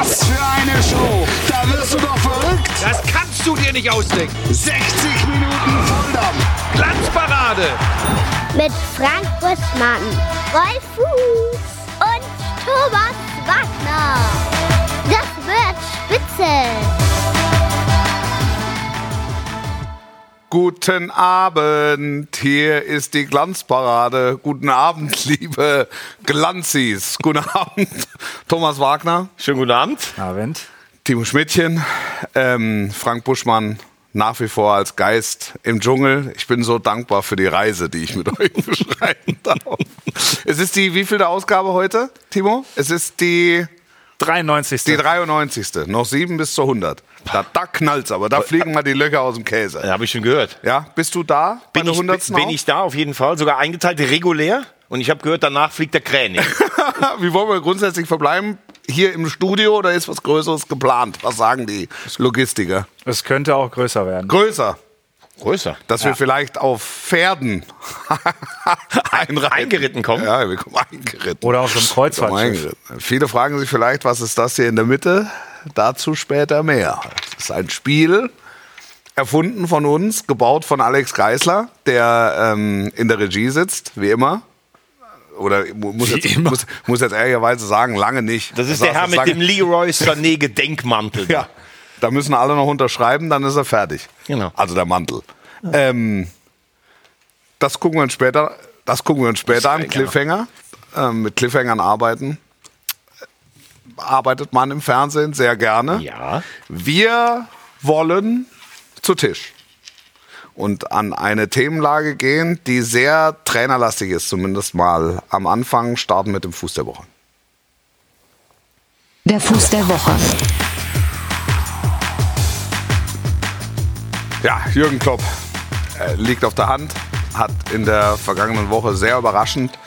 Was für eine Show! Da wirst du doch verrückt! Das kannst du dir nicht ausdenken. 60 Minuten Volldampf! Glanzparade! Mit Frank Buschmann, Wolf Fuß und Thomas Wagner. Das wird spitze. Guten Abend, hier ist die Glanzparade. Guten Abend, liebe Glanzis. Guten Abend, Thomas Wagner. Schönen guten Abend. Abend. Timo Schmidtchen, ähm, Frank Buschmann, nach wie vor als Geist im Dschungel. Ich bin so dankbar für die Reise, die ich mit euch beschreiten darf. Es ist die wievielte Ausgabe heute, Timo? Es ist die 93. die 93. Noch sieben bis zur 100. Da, da knallt's aber, da fliegen mal die Löcher aus dem Käse. Ja, habe ich schon gehört. Ja, bist du da Bin ich, 100. bin auch? ich da auf jeden Fall, sogar eingeteilt regulär. Und ich habe gehört, danach fliegt der Kräne. Wie wollen wir grundsätzlich verbleiben? Hier im Studio oder ist was Größeres geplant? Was sagen die Logistiker? Es könnte auch größer werden. Größer, Größer. dass wir vielleicht auf Pferden einreiten. Eingeritten kommen? Ja, wir kommen eingeritten. Oder auf so einem Kommen Kreuzfahrtschiff. Viele fragen sich vielleicht, was ist das hier in der Mitte? Dazu später mehr. Es ist ein Spiel, erfunden von uns, gebaut von Alex Geisler, der ähm, in der Regie sitzt, wie immer. Oder mu- muss jetzt, muss, muss jetzt ehrlicherweise sagen, lange nicht. Das ist Er der Herr mit lange- dem Leroy Sané Gedenkmantel. Ja, da müssen alle noch unterschreiben, dann ist er fertig. Genau. Also der Mantel. Ähm, das gucken wir uns später. Das gucken wir uns später an. Cliffhanger. Ähm, mit Cliffhangern arbeiten. Arbeitet man im Fernsehen sehr gerne. Ja. Wir wollen zu Tisch und an eine Themenlage gehen, die sehr trainerlastig ist, zumindest mal am Anfang. Starten mit dem Fuß der Woche. Der Fuß der Woche. Ja, Jürgen Klopp äh, liegt auf der Hand, hat in der vergangenen Woche sehr überraschend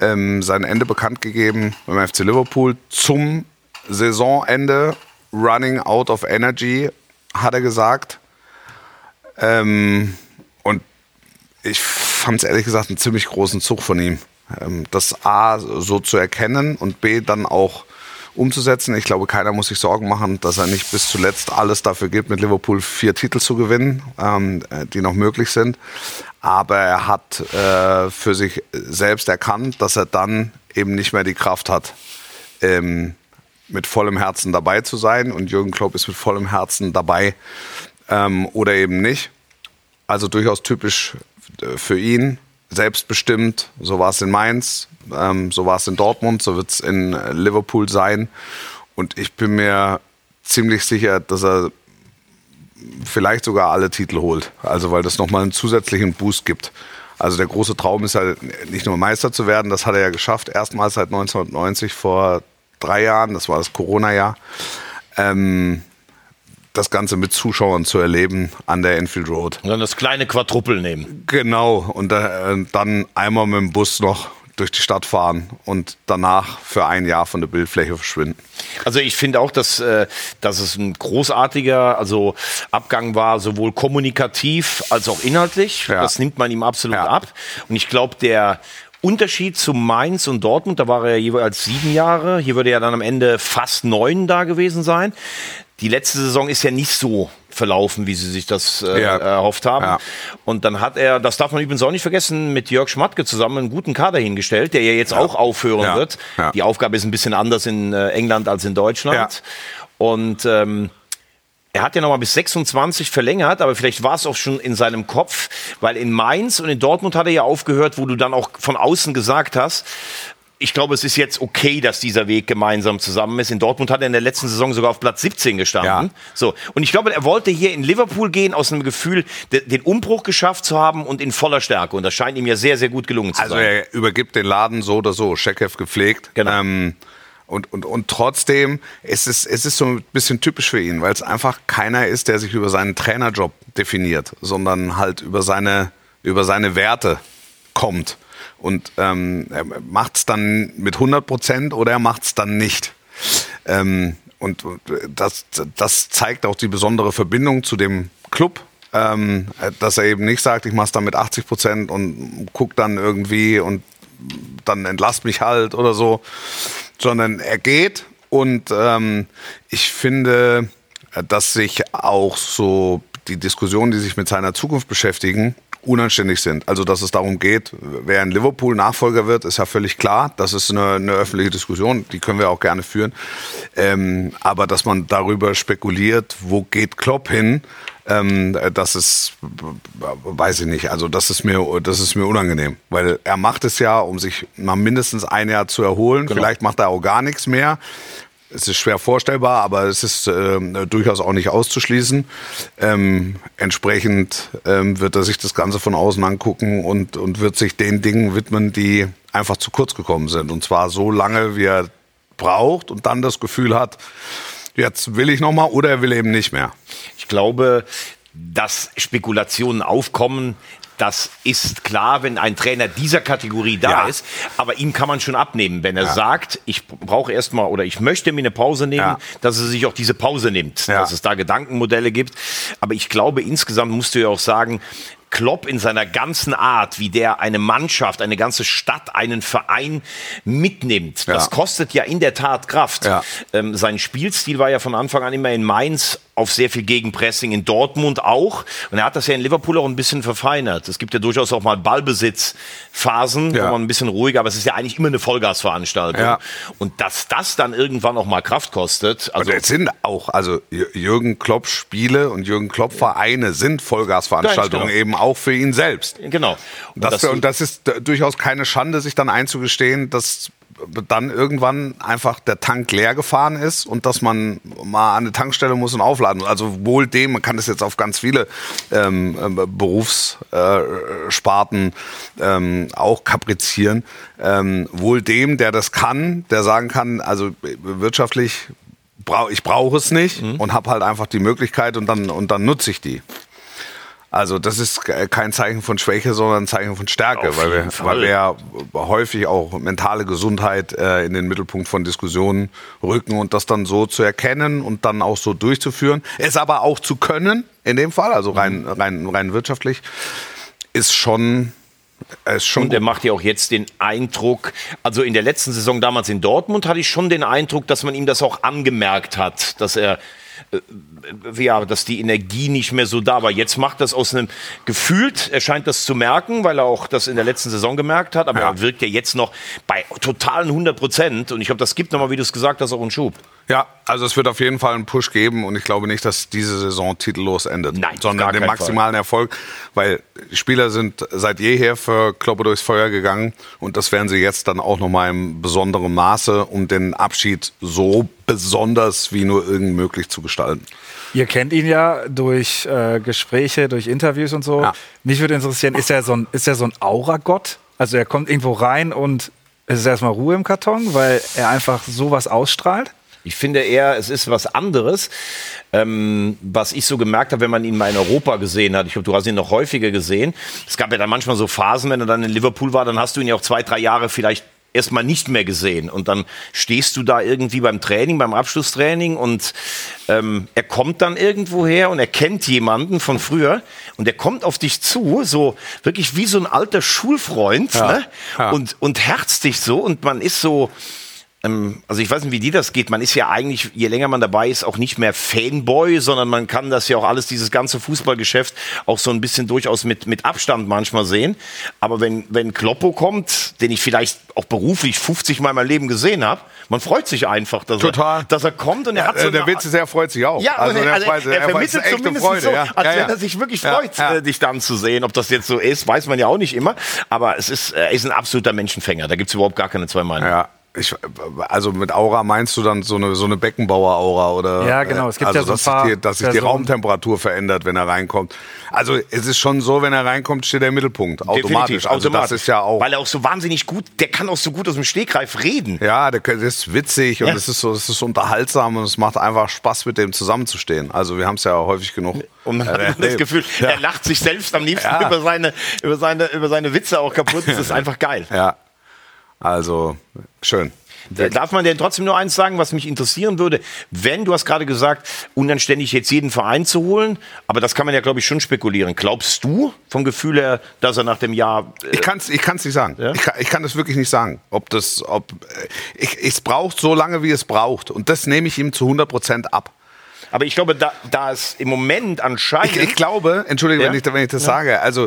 ähm, sein Ende bekannt gegeben beim FC Liverpool zum Saisonende. Running out of energy, hat er gesagt. Ähm, und ich fand es ehrlich gesagt einen ziemlich großen Zug von ihm. Ähm, das A so zu erkennen und B dann auch umzusetzen. Ich glaube, keiner muss sich Sorgen machen, dass er nicht bis zuletzt alles dafür gibt, mit Liverpool vier Titel zu gewinnen, ähm, äh, die noch möglich sind. Aber er hat äh, für sich selbst erkannt, dass er dann eben nicht mehr die Kraft hat, ähm, mit vollem Herzen dabei zu sein. Und Jürgen Klopp ist mit vollem Herzen dabei ähm, oder eben nicht. Also durchaus typisch äh, für ihn, selbstbestimmt. So war es in Mainz, ähm, so war es in Dortmund, so wird es in Liverpool sein. Und ich bin mir ziemlich sicher, dass er vielleicht sogar alle Titel holt. Also weil das nochmal einen zusätzlichen Boost gibt. Also der große Traum ist ja nicht nur Meister zu werden, das hat er ja geschafft, erstmals seit 1990 vor drei Jahren, das war das Corona-Jahr. Ähm, das Ganze mit Zuschauern zu erleben an der Enfield Road. Und dann das kleine Quadruppel nehmen. Genau, und äh, dann einmal mit dem Bus noch durch die Stadt fahren und danach für ein Jahr von der Bildfläche verschwinden. Also ich finde auch, dass, äh, dass es ein großartiger also Abgang war, sowohl kommunikativ als auch inhaltlich. Ja. Das nimmt man ihm absolut Ja. ab. Und ich glaube, der Unterschied zu Mainz und Dortmund, da war er jeweils sieben Jahre. Hier würde er dann am Ende fast neun da gewesen sein. Die letzte Saison ist ja nicht so verlaufen, wie sie sich das äh, Ja. erhofft haben. Ja. Und dann hat er, das darf man übrigens auch nicht vergessen, mit Jörg Schmatke zusammen einen guten Kader hingestellt, der ja jetzt auch aufhören Ja. wird. Ja. Die Aufgabe ist ein bisschen anders in äh, England als in Deutschland. Ja. Und ähm, er hat ja noch mal bis 26 verlängert, aber vielleicht war es auch schon in seinem Kopf, weil in Mainz und in Dortmund hat er ja aufgehört, wo du dann auch von außen gesagt hast, ich glaube, es ist jetzt okay, dass dieser Weg gemeinsam zusammen ist. In Dortmund hat er in der letzten Saison sogar auf Platz 17 gestanden. Ja. So. Und ich glaube, er wollte hier in Liverpool gehen aus einem Gefühl, de- den Umbruch geschafft zu haben und in voller Stärke. Und das scheint ihm ja sehr, sehr gut gelungen zu Also sein. er übergibt den Laden so oder so, Scheckhev gepflegt. Genau. Ähm, und, und, und trotzdem ist es, es ist so ein bisschen typisch für ihn, weil es einfach keiner ist, der sich über seinen Trainerjob definiert, sondern halt über seine, über seine Werte kommt. Und ähm, er macht es dann mit 100 Prozent oder er macht es dann nicht. Ähm, und das, das zeigt auch die besondere Verbindung zu dem Club, ähm, dass er eben nicht sagt, ich mache es dann mit 80 Prozent und guck dann irgendwie und dann entlasst mich halt oder so, sondern er geht Und ähm, ich finde, dass sich auch so die Diskussionen, die sich mit seiner Zukunft beschäftigen, unanständig sind. Also, dass es darum geht, wer in Liverpool Nachfolger wird, ist ja völlig klar. Das ist eine, eine öffentliche Diskussion, die können wir auch gerne führen. Ähm, aber dass man darüber spekuliert, wo geht Klopp hin, ähm, das ist, weiß ich nicht. Also das ist mir, das ist mir unangenehm, weil er macht es ja, um sich mal mindestens ein Jahr zu erholen. Vielleicht macht er auch gar nichts mehr. Es ist schwer vorstellbar, aber es ist äh, durchaus auch nicht auszuschließen. Ähm, entsprechend ähm, wird er sich das Ganze von außen angucken und, und wird sich den Dingen widmen, die einfach zu kurz gekommen sind. Und zwar so lange, wie er braucht und dann das Gefühl hat, jetzt will ich noch mal oder er will eben nicht mehr. Ich glaube, dass Spekulationen aufkommen, das ist klar, wenn ein Trainer dieser Kategorie da Ja. ist. Aber ihm kann man schon abnehmen, wenn er Ja. sagt, ich brauche erstmal oder ich möchte mir eine Pause nehmen, Ja. dass er sich auch diese Pause nimmt, dass es da Gedankenmodelle gibt. Aber ich glaube, insgesamt musst du ja auch sagen, Klopp in seiner ganzen Art, wie der eine Mannschaft, eine ganze Stadt, einen Verein mitnimmt, das Ja. kostet ja in der Tat Kraft. Ja. Ähm, sein Spielstil war ja von Anfang an immer in Mainz auf sehr viel Gegenpressing, in Dortmund auch. Und er hat das ja in Liverpool auch ein bisschen verfeinert. Es gibt ja durchaus auch mal Ballbesitzphasen, Ja. wo man ein bisschen ruhiger, aber es ist ja eigentlich immer eine Vollgasveranstaltung. Ja. Und dass das dann irgendwann auch mal Kraft kostet, also Also es sind auch, also Jürgen Klopp Spiele und Jürgen Klopp Vereine sind Vollgasveranstaltungen genau. eben auch für ihn selbst. genau. Und Das, und das ist durchaus keine Schande, sich dann einzugestehen, dass dann irgendwann einfach der Tank leer gefahren ist und dass man mal an eine Tankstelle muss und aufladen. Also wohl dem, man kann das jetzt auf ganz viele ähm, ähm, Berufssparten ähm, auch kaprizieren, ähm, wohl dem, der das kann, der sagen kann, also wirtschaftlich ich brauche es nicht und habe halt einfach die Möglichkeit und dann und dann nutze ich die. Also das ist ke- kein Zeichen von Schwäche, sondern ein Zeichen von Stärke, Auf weil wir, Fall. weil wir ja häufig auch mentale Gesundheit äh, in den Mittelpunkt von Diskussionen rücken und das dann so zu erkennen und dann auch so durchzuführen, es aber auch zu können, in dem Fall, also rein, rein, rein wirtschaftlich, ist schon, ist schon Und er macht ja auch jetzt den Eindruck, also in der letzten Saison damals in Dortmund hatte ich schon den Eindruck, dass man ihm das auch angemerkt hat, dass er äh, ja, dass die Energie nicht mehr so da war. Jetzt macht das aus einem gefühlt, er scheint das zu merken, weil er auch das in der letzten Saison gemerkt hat, aber Ja. er wirkt ja jetzt noch bei totalen 100 Prozent und ich glaube, das gibt nochmal, wie du es gesagt hast, auch einen Schub. Ja, also es wird auf jeden Fall einen Push geben und ich glaube nicht, dass diese Saison titellos endet, Nein, sondern gar den maximalen Erfolg, weil die Spieler sind seit jeher für Kloppe durchs Feuer gegangen und das werden sie jetzt dann auch nochmal im besonderen Maße, um den Abschied so besonders wie nur irgend möglich zu gestalten. Ihr kennt ihn ja durch äh, Gespräche, durch Interviews und so. Ja. Mich würde interessieren, ist er so ein, ist er so ein Aura-Gott? Also er kommt irgendwo rein und es ist erstmal Ruhe im Karton, weil er einfach sowas ausstrahlt? Ich finde eher, es ist was anderes, ähm, was ich so gemerkt habe, wenn man ihn mal in Europa gesehen hat. Ich glaube, du hast ihn noch häufiger gesehen. Es gab ja dann manchmal so Phasen, wenn er dann in Liverpool war, dann hast du ihn ja auch zwei, drei Jahre vielleicht erstmal nicht mehr gesehen. Und dann stehst du da irgendwie beim Training, beim Abschlusstraining und ähm, er kommt dann irgendwo her und er kennt jemanden von früher und er kommt auf dich zu, so wirklich wie so ein alter Schulfreund ne? ja. Und, und herzt dich so und man ist so, also ich weiß nicht, wie dir das geht. Man ist ja eigentlich, je länger man dabei ist, auch nicht mehr Fanboy, sondern man kann das ja auch alles, dieses ganze Fußballgeschäft, auch so ein bisschen durchaus mit, mit Abstand manchmal sehen. Aber wenn, wenn Kloppo kommt, den ich vielleicht auch beruflich 50 Mal in meinem Leben gesehen habe, man freut sich einfach, dass, Total. Er, dass er kommt und er hat so Äh, der Witz ist, er freut sich auch. ja, also, also, freut sich- er, freut vermittelt zumindest Freude, so, ja. als Ja, wenn ja. er sich wirklich Ja, freut, ja. Äh, dich dann zu sehen. Ob das jetzt so ist, weiß man ja auch nicht immer. Aber es ist, er ist ein absoluter Menschenfänger. Da gibt es überhaupt gar keine zwei Meinungen. Ich, also mit Aura meinst du dann so eine, so eine Beckenbauer-Aura oder? Ja, genau. Es gibt also, ja so ein dass paar sich die, dass sich die Personen. Raumtemperatur verändert, wenn er reinkommt. Also es ist schon so, wenn er reinkommt, steht er im Mittelpunkt. Automatisch. Definitiv, also automatisch. das ist ja auch. Weil er auch so wahnsinnig gut, der kann auch so gut aus dem Stegreif reden. Ja, der der ist witzig und Ja. es ist so, es ist unterhaltsam und es macht einfach Spaß, mit dem zusammenzustehen. Also wir haben es ja häufig genug. Und man hat äh, immer das erlebt. Gefühl, Ja. er lacht sich selbst am liebsten Ja. über, seine, über, seine, über seine Witze auch kaputt. Das ist einfach geil. Ja. Also schön. Darf man denn trotzdem nur eins sagen, was mich interessieren würde? Wenn, du hast gerade gesagt, unanständig jetzt jeden Verein zu holen, aber das kann man ja, glaube ich, schon spekulieren. Glaubst du vom Gefühl her, dass er nach dem Jahr. Äh, Ich kann es ich kann's nicht sagen. Ich, kann, ich kann das wirklich nicht sagen. Ob das, ob, äh, ich, es braucht so lange, wie es braucht. Und das nehme ich ihm zu 100 Prozent ab. aber ich glaube, da, da es im Moment anscheinend. Ich, ich glaube, entschuldige, Ja? wenn, ich, wenn ich das sage, also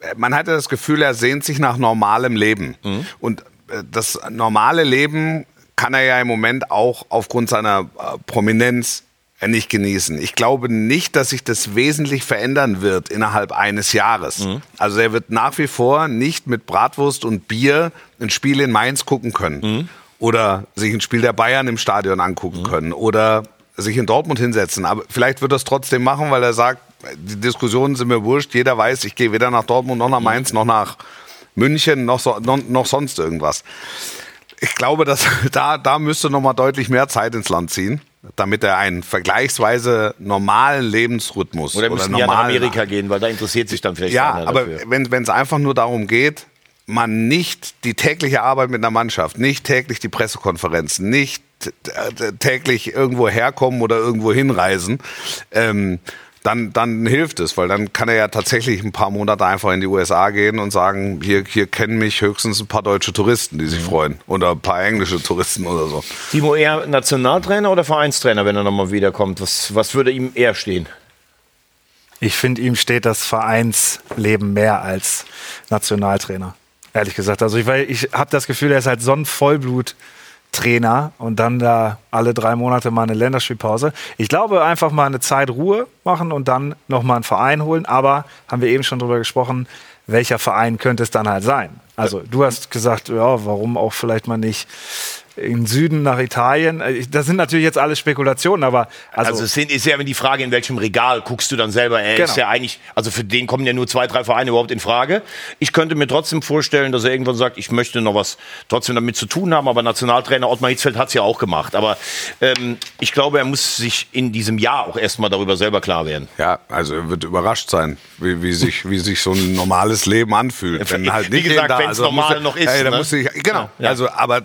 äh, man hatte das Gefühl, er sehnt sich nach normalem Leben. Mhm. Und das normale Leben kann er ja im Moment auch aufgrund seiner äh, Prominenz äh, nicht genießen. Ich glaube nicht, dass sich das wesentlich verändern wird innerhalb eines Jahres. Mhm. Also er wird nach wie vor nicht mit Bratwurst und Bier ein Spiel in Mainz gucken können. Mhm. Oder sich ein Spiel der Bayern im Stadion angucken können. Oder sich in Dortmund hinsetzen. Aber vielleicht wird er es trotzdem machen, weil er sagt, die Diskussionen sind mir wurscht. Jeder weiß, ich gehe weder nach Dortmund noch nach Mainz noch nach München noch, so, noch, noch sonst irgendwas. Ich glaube, dass da, da müsste noch mal deutlich mehr Zeit ins Land ziehen, damit er einen vergleichsweise normalen Lebensrhythmus oder müssen nach normalen- Amerika gehen, weil da interessiert sich dann vielleicht ja, einer aber dafür. wenn wenn es einfach nur darum geht, man nicht die tägliche Arbeit mit einer Mannschaft, nicht täglich die Pressekonferenzen, nicht äh, täglich irgendwo herkommen oder irgendwo hinreisen, ähm, dann, dann hilft es, weil dann kann er ja tatsächlich ein paar Monate einfach in die USA gehen und sagen, hier, hier kennen mich höchstens ein paar deutsche Touristen, die sich Mhm. freuen. Oder ein paar englische Touristen oder so. Timo eher Nationaltrainer oder Vereinstrainer, wenn er nochmal wiederkommt? Was, was würde ihm eher stehen? Ich finde, ihm steht das Vereinsleben mehr als Nationaltrainer. Ehrlich gesagt. Also ich, ich habe das Gefühl, er ist halt so ein Vollblut-Trainer und dann da alle drei Monate mal eine Länderspielpause. Ich glaube, einfach mal eine Zeit Ruhe machen und dann nochmal einen Verein holen. Aber haben wir eben schon drüber gesprochen, welcher Verein könnte es dann halt sein? Also du hast gesagt, ja, warum auch vielleicht mal nicht in Süden nach Italien. Äh, Das sind natürlich jetzt alles Spekulationen, aber also, Also, es sind, ist ja immer die Frage, in welchem Regal guckst du dann selber. Er Genau. ist ja eigentlich, also für den kommen ja nur zwei, drei Vereine überhaupt in Frage. Ich könnte mir trotzdem vorstellen, dass er irgendwann sagt, ich möchte noch was trotzdem damit zu tun haben. Aber Nationaltrainer Ottmar Hitzfeld hat es ja auch gemacht. Aber ähm, ich glaube, er muss sich in diesem Jahr auch erstmal darüber selber klar werden. Ja, also er wird überrascht sein, wie, wie, sich, wie sich so ein normales Leben anfühlt. Wie halt gesagt, jeden Tag- wenn's da normal muss er- noch ist, Ey, ne? muss ich, genau, Ja. also aber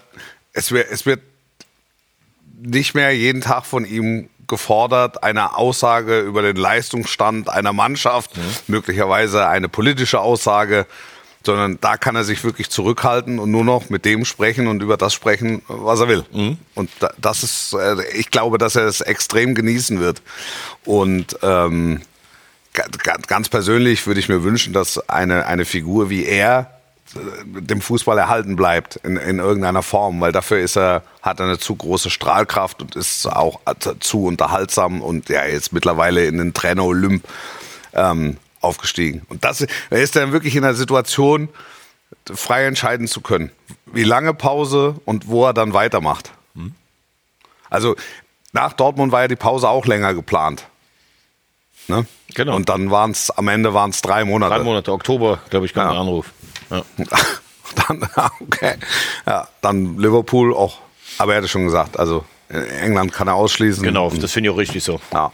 es wird, es wird nicht mehr jeden Tag von ihm gefordert, eine Aussage über den Leistungsstand einer Mannschaft, Mhm. möglicherweise eine politische Aussage, sondern da kann er sich wirklich zurückhalten und nur noch mit dem sprechen und über das sprechen, was er will. Mhm. Und da, das ist, äh, ich glaube, dass er es extrem genießen wird. Und ähm, ga- ga- ganz persönlich würde ich mir wünschen, dass eine, eine Figur wie er dem Fußball erhalten bleibt in, in irgendeiner Form, weil dafür ist er, hat er eine zu große Strahlkraft und ist auch zu unterhaltsam und ja, jetzt mittlerweile in den Trainer Olymp ähm, aufgestiegen. Und das er ist dann wirklich in der Situation, frei entscheiden zu können, wie lange Pause und wo er dann weitermacht. Also nach Dortmund war ja die Pause auch länger geplant. Ne? Genau. Und dann waren es, am Ende waren es drei Monate. Drei Monate, Oktober, glaube ich, kam Ja. der Anruf. Ja. dann, okay. Ja, dann Liverpool auch. Aber er hatte schon gesagt, also in England kann er ausschließen. Genau, das finde ich auch richtig so. ja.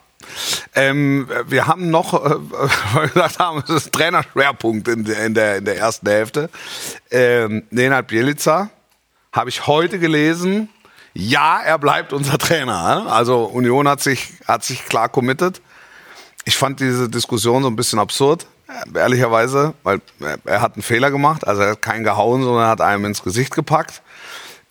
Ähm, wir haben noch, äh, weil wir gesagt haben, es ist Trainerschwerpunkt in, der- in, der, in der ersten Hälfte. Ähm, Nenad Bielica habe ich heute gelesen. Ja, er bleibt unser Trainer. ne? Also Union hat sich, hat sich klar committed. Ich fand diese Diskussion so ein bisschen absurd, äh, ehrlicherweise, weil er- er hat einen Fehler gemacht. Also er hat keinen gehauen, sondern er hat einem ins Gesicht gepackt.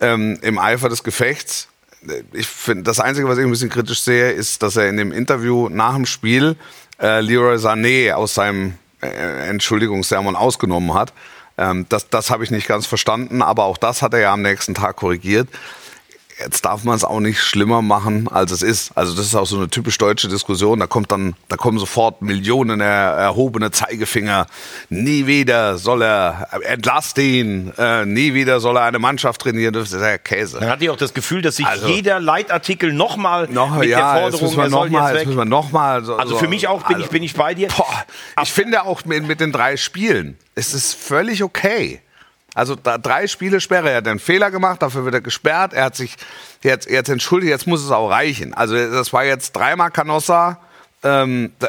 Ähm, Im Eifer des Gefechts. Äh, Ich finde, das Einzige, was ich ein bisschen kritisch sehe, ist, dass er in dem Interview nach dem Spiel äh, Leroy Sané aus seinem äh, Entschuldigungssermon ausgenommen hat. Ähm, das das habe ich nicht ganz verstanden, aber auch das hat er ja am nächsten Tag korrigiert. Jetzt darf man es auch nicht schlimmer machen, als es ist. Also das ist auch so eine typisch deutsche Diskussion. Da kommt dann, da kommen sofort Millionen er, erhobene Zeigefinger. Nie wieder soll er entlasst ihn. Äh, nie wieder soll er eine Mannschaft trainieren. Das ist ja Käse. Dann hatte ich auch das Gefühl, dass sich Also- jeder Leitartikel nochmal Noch, mit ja, der jetzt Forderung, müssen wir soll noch mal, jetzt jetzt weg. müssen wir noch mal. So, Also so- für mich auch bin, ich, also- bin ich bei dir. Boah, ich finde auch mit, mit den drei Spielen, es ist völlig okay. Also da, drei Spiele Sperre, er hat einen Fehler gemacht, dafür wird er gesperrt, er hat sich jetzt, jetzt entschuldigt, jetzt muss es auch reichen. Also das war jetzt dreimal Canossa ähm, da,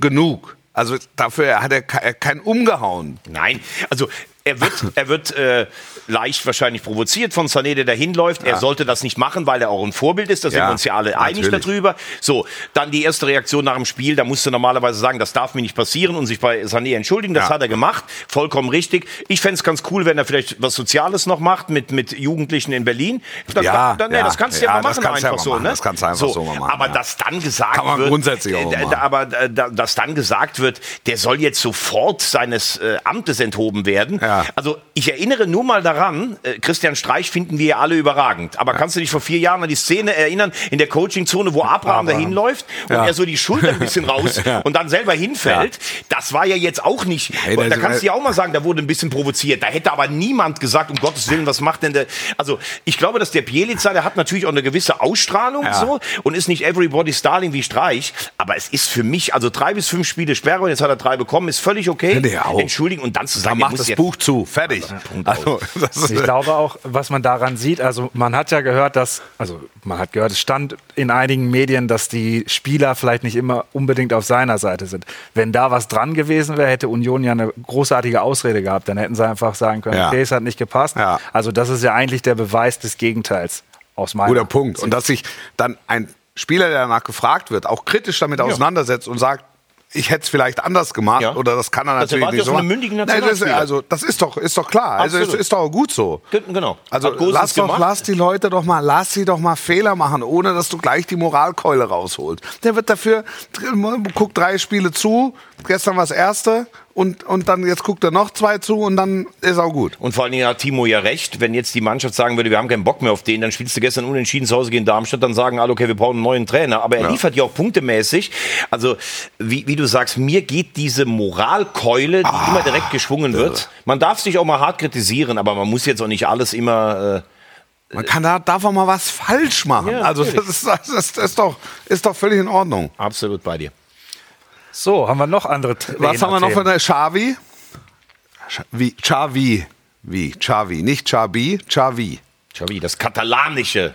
genug. Also dafür hat er ke- keinen umgehauen. Nein, also Er wird, er wird äh, leicht wahrscheinlich provoziert von Sané, der da hinläuft. Er sollte das nicht machen, weil er auch ein Vorbild ist. Da sind Ja, wir uns ja alle einig natürlich. darüber. So, dann die erste Reaktion nach dem Spiel. Da musst du normalerweise sagen, das darf mir nicht passieren und sich bei Sané entschuldigen. Das Ja. hat er gemacht. Vollkommen richtig. Ich fände es ganz cool, wenn er vielleicht was Soziales noch macht mit, mit Jugendlichen in Berlin. Dann, Ja, dann, nee, ja. das kannst du ja, Ja, mal das machen, ja einfach so. machen. Ne? Das kannst du einfach so mal machen, Aber ja. dass dann gesagt Kann man wird, grundsätzlich auch äh, machen. aber äh, da- dass dann gesagt wird, der soll jetzt sofort seines äh, Amtes enthoben werden. Ja. Also ich erinnere nur mal daran, äh, Christian Streich finden wir ja alle überragend. Aber kannst du dich vor vier Jahren an die Szene erinnern, in der Coachingzone, wo Abraham, dahin läuft und Ja. er so die Schulter ein bisschen raus und dann selber hinfällt? Das war ja jetzt auch nicht. Hey, da kannst du ja auch mal sagen, da wurde ein bisschen provoziert. Da hätte aber niemand gesagt, um Gottes Willen, was macht denn der? Also ich glaube, dass der Bielica, der hat natürlich auch eine gewisse Ausstrahlung Ja. so und ist nicht everybody's darling wie Streich. Aber es ist für mich, also drei bis fünf Spiele Sperre und jetzt hat er drei bekommen, ist völlig okay. Entschuldigen und dann zu sagen, der macht das Buch zu. Fertig. Also, ist, Ich glaube auch, was man daran sieht, also man hat ja gehört, dass, also man hat gehört, es stand in einigen Medien, dass die Spieler vielleicht nicht immer unbedingt auf seiner Seite sind. Wenn da was dran gewesen wäre, hätte Union ja eine großartige Ausrede gehabt. Dann hätten sie einfach sagen können, Ja. okay, es hat nicht gepasst. Ja. Also das ist ja eigentlich der Beweis des Gegenteils aus meiner Guter Punkt. Sicht. Und dass sich dann ein Spieler, der danach gefragt wird, auch kritisch damit auseinandersetzt und sagt, ich hätte es vielleicht anders gemacht Ja. oder das kann er Das natürlich erwartet nicht so machen. mündigen Nein, das, ist- also das ist doch ist doch klar. Also Absolut. es ist doch gut so. Genau. Also lass doch, gemacht. lass die Leute doch mal, lass sie doch mal Fehler machen, ohne dass du gleich die Moralkeule rausholst. Der wird dafür, guckt drei Spiele zu, gestern war das erste und, und dann jetzt guckt er noch zwei zu und dann ist auch gut. Und vor allen Dingen hat Timo ja recht, wenn jetzt die Mannschaft sagen würde, wir haben keinen Bock mehr auf den, dann spielst du gestern unentschieden zu Hause gegen Darmstadt, dann sagen alle, okay, wir brauchen einen neuen Trainer. Aber er liefert ja auch punktemäßig. Also, wie, wie du sagst, mir geht diese Moralkeule, die Ah, immer direkt geschwungen wird. Man darf sich auch mal hart kritisieren, aber man muss jetzt auch nicht alles immer... Äh, Man kann da, darf auch mal was falsch machen. Ja, also das ist, das, ist, das ist, doch, ist doch völlig in Ordnung. absolut bei dir. So, haben wir noch andere Trainer Was haben wir noch von der Xavi? Sch- Wie? Xavi. Wie? Xavi. Nicht Xabi, Xavi. Xavi, das Katalanische.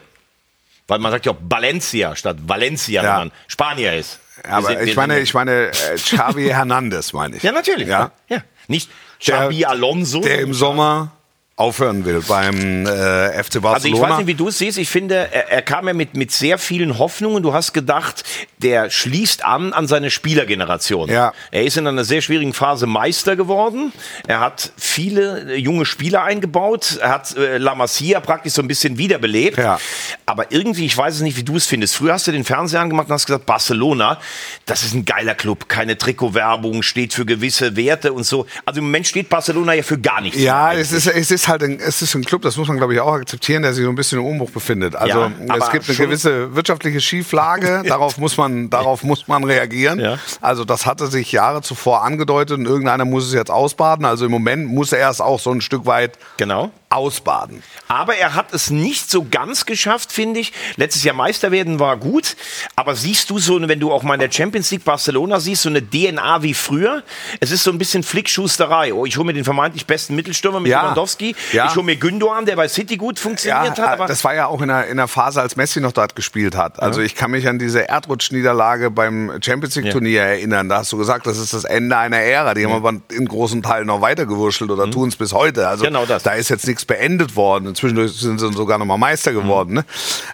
Weil man sagt ja auch Valencia statt Valencia, Ja. wenn man Spanier ist. Wir Aber sind- ich meine, ich meine äh, Xavi Hernandez, meine ich. Ja, natürlich. Ja. ja. Nicht Xabi Alonso. Der im Sommer aufhören will beim äh, FC Barcelona. Also ich weiß nicht, wie du es siehst. Ich finde, er, er kam ja mit, mit sehr vielen Hoffnungen. Du hast gedacht, der schließt an an seine Spielergeneration. Ja. Er ist in einer sehr schwierigen Phase Meister geworden. Er hat viele äh, junge Spieler eingebaut. Er hat äh, La Masia praktisch so ein bisschen wiederbelebt. Ja. Aber irgendwie, ich weiß es nicht, wie du es findest. Früher hast du den Fernseher angemacht und hast gesagt, Barcelona, das ist ein geiler Club. Keine Trikotwerbung, steht für gewisse Werte und so. Also im Moment steht Barcelona ja für gar nichts. Ja, es ist, es ist halt ein, es ist ein Club, das muss man glaube ich auch akzeptieren, der sich so ein bisschen im Umbruch befindet. Also Ja, es gibt eine gewisse wirtschaftliche Schieflage, darauf muss man, darauf muss man reagieren. Ja. Also das hatte sich Jahre zuvor angedeutet und irgendeiner muss es jetzt ausbaden. Also im Moment muss er es auch so ein Stück weit Genau. Ausbaden. Aber er hat es nicht so ganz geschafft, finde ich. Letztes Jahr Meister werden war gut. Aber siehst du so, wenn du auch mal in der Champions League Barcelona siehst, so eine DNA wie früher? Es ist so ein bisschen Flickschusterei. Oh, ich hole mir den vermeintlich besten Mittelstürmer mit Ja. Lewandowski. Ja. Ich hole mir Gündogan, der bei City gut funktioniert hat. Aber das war ja auch in der, in der Phase, als Messi noch dort gespielt hat. Also ich kann mich an diese Erdrutschniederlage beim Champions League Turnier erinnern. Da hast du gesagt, das ist das Ende einer Ära. Die haben aber in großen Teilen noch weitergewurschtelt oder tun es bis heute. Also Genau das. da ist jetzt nichts beendet worden. Inzwischen sind sie sogar noch mal Meister geworden. Ne?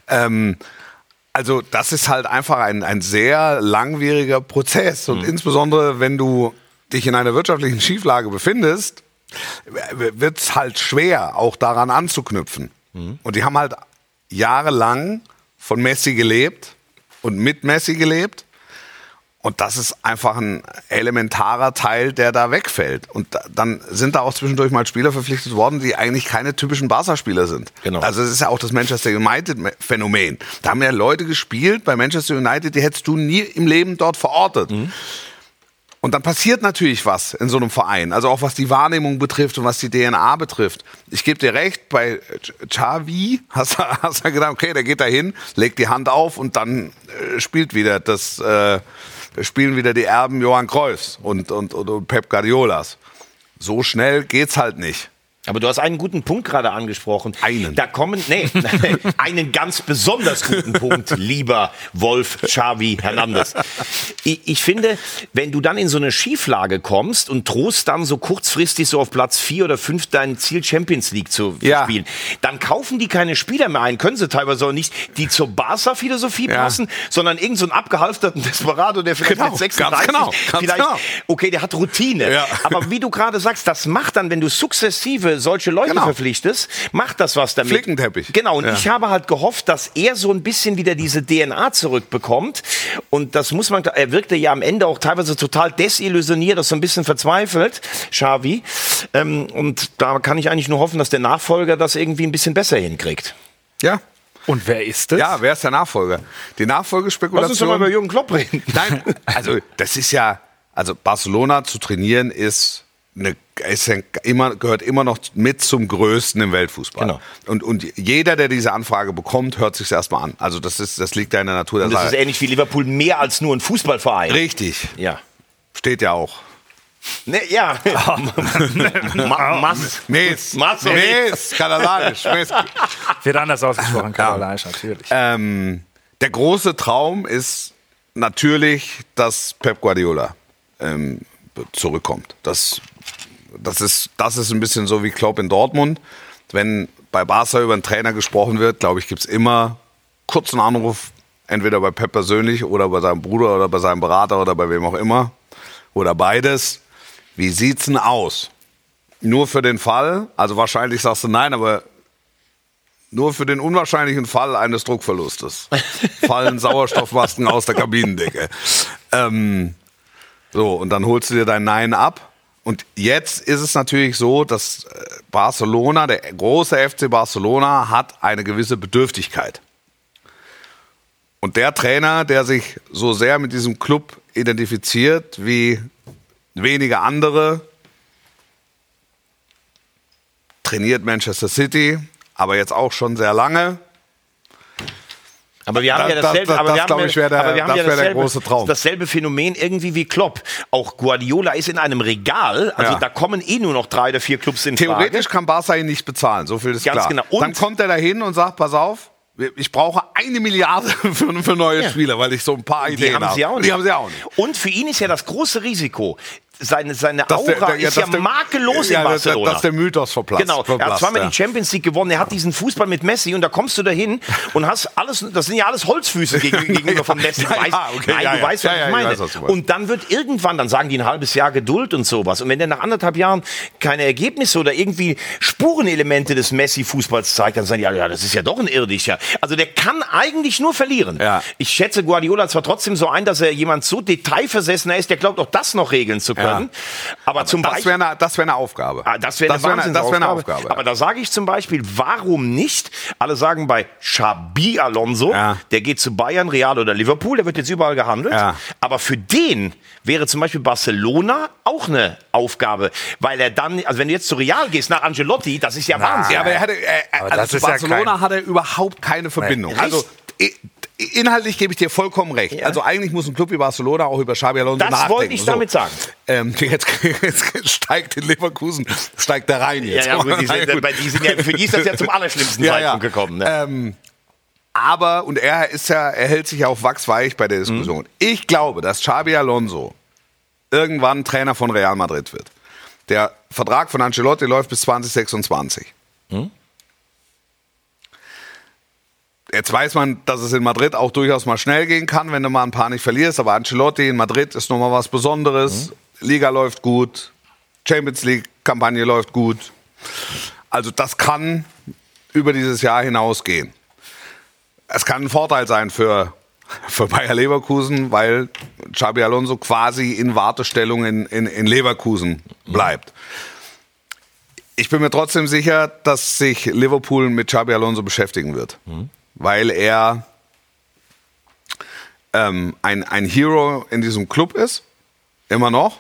Ähm, also das ist halt einfach ein, ein sehr langwieriger Prozess. Und insbesondere, wenn du dich in einer wirtschaftlichen Schieflage befindest, wird es halt schwer, auch daran anzuknüpfen. Und die haben halt jahrelang von Messi gelebt und mit Messi gelebt. Und das ist einfach ein elementarer Teil, der da wegfällt. Und da, dann sind da auch zwischendurch mal Spieler verpflichtet worden, die eigentlich keine typischen Barca-Spieler sind. Genau. Also es ist ja auch das Manchester United-Phänomen. Da haben ja Leute gespielt bei Manchester United, die hättest du nie im Leben dort verortet. Und dann passiert natürlich was in so einem Verein. Also auch was die Wahrnehmung betrifft und was die DNA betrifft. Ich gebe dir recht, bei Xavi hast du hast du gedacht, okay, der geht da hin, legt die Hand auf und dann äh, spielt wieder das, äh, spielen wieder die Erben Johann und, und, und, und Pep Guardiolas. So schnell geht's halt nicht. Aber du hast einen guten Punkt gerade angesprochen. Einen. Da kommen, nee, einen ganz besonders guten Punkt, lieber Wolf Xavi Hernandez. Ich, ich finde, wenn du dann in so eine Schieflage kommst und drohst dann so kurzfristig so auf Platz vier oder fünf dein Ziel Champions League zu Ja. spielen, dann kaufen die keine Spieler mehr ein, können sie teilweise auch nicht, die zur Barca-Philosophie Ja. passen, sondern irgendeinen so einen abgehalfterten Desperado, der vielleicht Genau, mit 36, ganz genau, vielleicht, genau. okay, der hat Routine. Ja. Aber wie du gerade sagst, das macht dann, wenn du sukzessive solche Leute Genau. verpflichtest, macht das was damit. Flickenteppich. Genau, und Ja. ich habe halt gehofft, dass er so ein bisschen wieder diese DNA zurückbekommt. Und das muss man, er wirkte ja am Ende auch teilweise total desillusioniert, das so ein bisschen verzweifelt, Xavi. Ähm, und da kann ich eigentlich nur hoffen, dass der Nachfolger das irgendwie ein bisschen besser hinkriegt. Ja. Und wer ist es? Ja, wer ist der Nachfolger? Die Lass uns doch mal Nachfolgespekulation. über Jürgen Klopp reden. Nein, also das ist ja, also Barcelona zu trainieren ist eine, ist ja immer, gehört immer noch mit zum Größten im Weltfußball. Genau. Und, und jeder, der diese Anfrage bekommt, hört sich erstmal an. Also das ist, das liegt ja in der Natur der Und das Sache. ist ähnlich wie Liverpool mehr als nur ein Fußballverein. Richtig, Ja. steht ja auch. Ne, ja. Ma Mas. Mes, Mas Mes, katalanisch. Mes. Wird anders ausgesprochen, Katalanisch, natürlich. Ähm, der große Traum ist natürlich, dass Pep Guardiola ähm, zurückkommt. Das, das, ist, das ist ein bisschen so wie Klopp in Dortmund. Wenn bei Barca über einen Trainer gesprochen wird, glaube ich, gibt es immer kurzen Anruf, entweder bei Pep persönlich oder bei seinem Bruder oder bei seinem Berater oder bei wem auch immer. Oder beides. Wie sieht's denn aus? Nur für den Fall, also wahrscheinlich sagst du nein, aber nur für den unwahrscheinlichen Fall eines Druckverlustes fallen Sauerstoffmasken aus der Kabinendecke. Ähm, so, und dann holst du dir dein Nein ab. Und jetzt ist es natürlich so, dass äh, Barcelona, der große FC Barcelona, hat eine gewisse Bedürftigkeit. Und der Trainer, der sich so sehr mit diesem Club identifiziert wie wenige andere, trainiert Manchester City, aber jetzt auch schon sehr lange. Aber wir haben Das- ja dasselbe, das- aber das, wir haben ich, der- aber wir haben ja dasselbe, große Traum. dasselbe Phänomen irgendwie wie Klopp. Auch Guardiola ist in einem Regal, also Ja. da kommen eh nur noch drei oder vier Clubs in Theoretisch Frage. kann Barca ihn nicht bezahlen, so viel ist Ganz klar. genau. Und- Dann kommt er dahin und sagt, pass auf, ich brauche eine Milliarde für, für neue Ja. Spieler, weil ich so ein paar Die Ideen haben habe. sie auch nicht. Die haben sie auch nicht. Und für ihn ist ja das große Risiko, seine, seine Aura der- der- ist ja der- makellos ja, in Barcelona. Dass der Mythos verplatzt. Genau, er hat zweimal ja. die Champions League gewonnen, er hat diesen Fußball mit Messi und da kommst du dahin und hast alles, das sind ja alles Holzfüße gegen- gegenüber von Messi. Du weißt, okay, nein, du weißt, was ich meine. weiß, und dann wird irgendwann, dann sagen die ein halbes Jahr Geduld und sowas. Und wenn der nach anderthalb Jahren keine Ergebnisse oder irgendwie Spurenelemente des Messi-Fußballs zeigt, dann sagen die, ja, das ist ja doch ein irdischer. Also der kann eigentlich nur verlieren. Ich schätze Guardiola zwar trotzdem so ein, dass er jemand so detailversessener ist, der glaubt auch das noch regeln zu können. Aber, zum Das Beispiel wäre eine, das wär eine Aufgabe. Ah, das wäre eine, das wär eine, das wär eine Wahnsinnsaufgabe. Aufgabe. Aber da sage ich zum Beispiel, warum nicht? Alle sagen bei Xabi Alonso, Ja. der geht zu Bayern, Real oder Liverpool, der wird jetzt überall gehandelt. Ja. Aber für den wäre zum Beispiel Barcelona auch eine Aufgabe, weil er dann, also wenn du jetzt zu Real gehst nach Angelotti, das ist ja Wahnsinn. ja, aber er hatte, äh, Aber also das zu ist ja Barcelona kein- hat er überhaupt keine Verbindung. Nee. Also i- inhaltlich gebe ich dir vollkommen recht. Ja. Also eigentlich muss ein Club wie Barcelona auch über Xabi Alonso Das nachdenken. wollte ich damit sagen. Ähm, jetzt, jetzt steigt in Leverkusen steigt der rein ja, jetzt. ja, gut, die sind, Na gut. die sind ja, für die ist das ja zum allerschlimmsten Ja, Zeitpunkt ja. gekommen. Ne? Ähm, aber, und er ist ja, er hält sich ja auch wachsweich bei der Diskussion. Mhm. Ich glaube, dass Xabi Alonso irgendwann Trainer von Real Madrid wird. Der Vertrag von Ancelotti läuft bis 2026. Mhm. Jetzt weiß man, dass es in Madrid auch durchaus mal schnell gehen kann, wenn du mal ein paar nicht verlierst. Aber Ancelotti in Madrid ist nochmal was Besonderes. Liga läuft gut. Champions League-Kampagne läuft gut. Also das kann über dieses Jahr hinausgehen. Es kann ein Vorteil sein für, für Bayer Leverkusen, weil Xabi Alonso quasi in Wartestellung in, in, in Leverkusen bleibt. Ich bin mir trotzdem sicher, dass sich Liverpool mit Xabi Alonso beschäftigen wird, weil er ähm, ein, ein Hero in diesem Club ist, immer noch,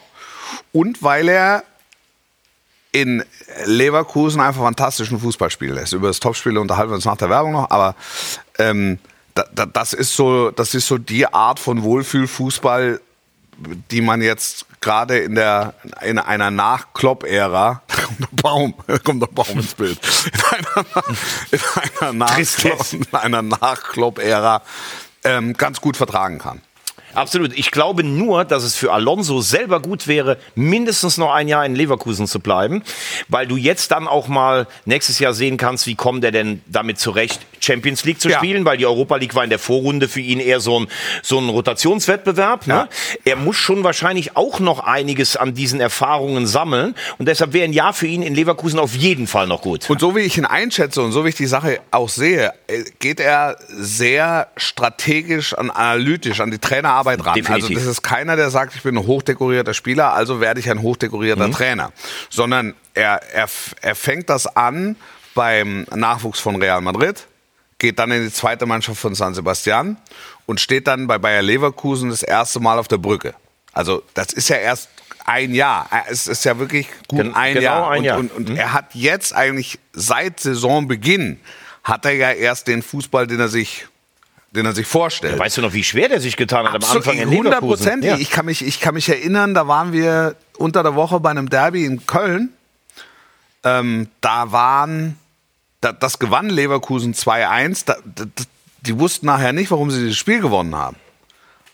und weil er in Leverkusen einfach fantastischen Fußball spielen lässt. Über das Topspiel unterhalten wir uns nach der Werbung noch, aber ähm, da, da, das, ist so, das ist so die Art von Wohlfühlfußball, die man jetzt gerade in, der, in einer Nach-Klopp-Ära kommt der Baum, da kommt der Baum ins Bild. In einer, in einer, in einer Nachklopp-Ära ähm, ganz gut vertragen kann. Absolut. Ich glaube nur, dass es für Alonso selber gut wäre, mindestens noch ein Jahr in Leverkusen zu bleiben, weil du jetzt dann auch mal nächstes Jahr sehen kannst, wie kommt er denn damit zurecht, Champions League zu Ja. spielen, weil die Europa League war in der Vorrunde für ihn eher so ein, so ein Rotationswettbewerb. Ne? Er muss schon wahrscheinlich auch noch einiges an diesen Erfahrungen sammeln und deshalb wäre ein Jahr für ihn in Leverkusen auf jeden Fall noch gut. Und so wie ich ihn einschätze und so wie ich die Sache auch sehe, äh, geht er sehr strategisch und analytisch an die Trainerarbeit ran. Definitiv. Also das ist keiner, der sagt, ich bin ein hochdekorierter Spieler, also werde ich ein hochdekorierter Trainer. Sondern er, er, er fängt das an beim Nachwuchs von Real Madrid, geht dann in die zweite Mannschaft von San Sebastian und steht dann bei Bayer Leverkusen das erste Mal auf der Brücke. Also das ist ja erst ein Jahr. Es ist ja wirklich gut Gen- ein genau Jahr. ein und, Jahr. Und, und er hat jetzt eigentlich seit Saisonbeginn hat er ja erst den Fußball, den er sich, den er sich vorstellt. Weißt du noch, wie schwer der sich getan hat am Anfang in Leverkusen? Hundertprozentig. Ja. Ich, kann mich, ich kann mich erinnern, da waren wir unter der Woche bei einem Derby in Köln. Ähm, da waren, da, das gewann Leverkusen 2-1. Da, da, die wussten nachher nicht, warum sie das Spiel gewonnen haben.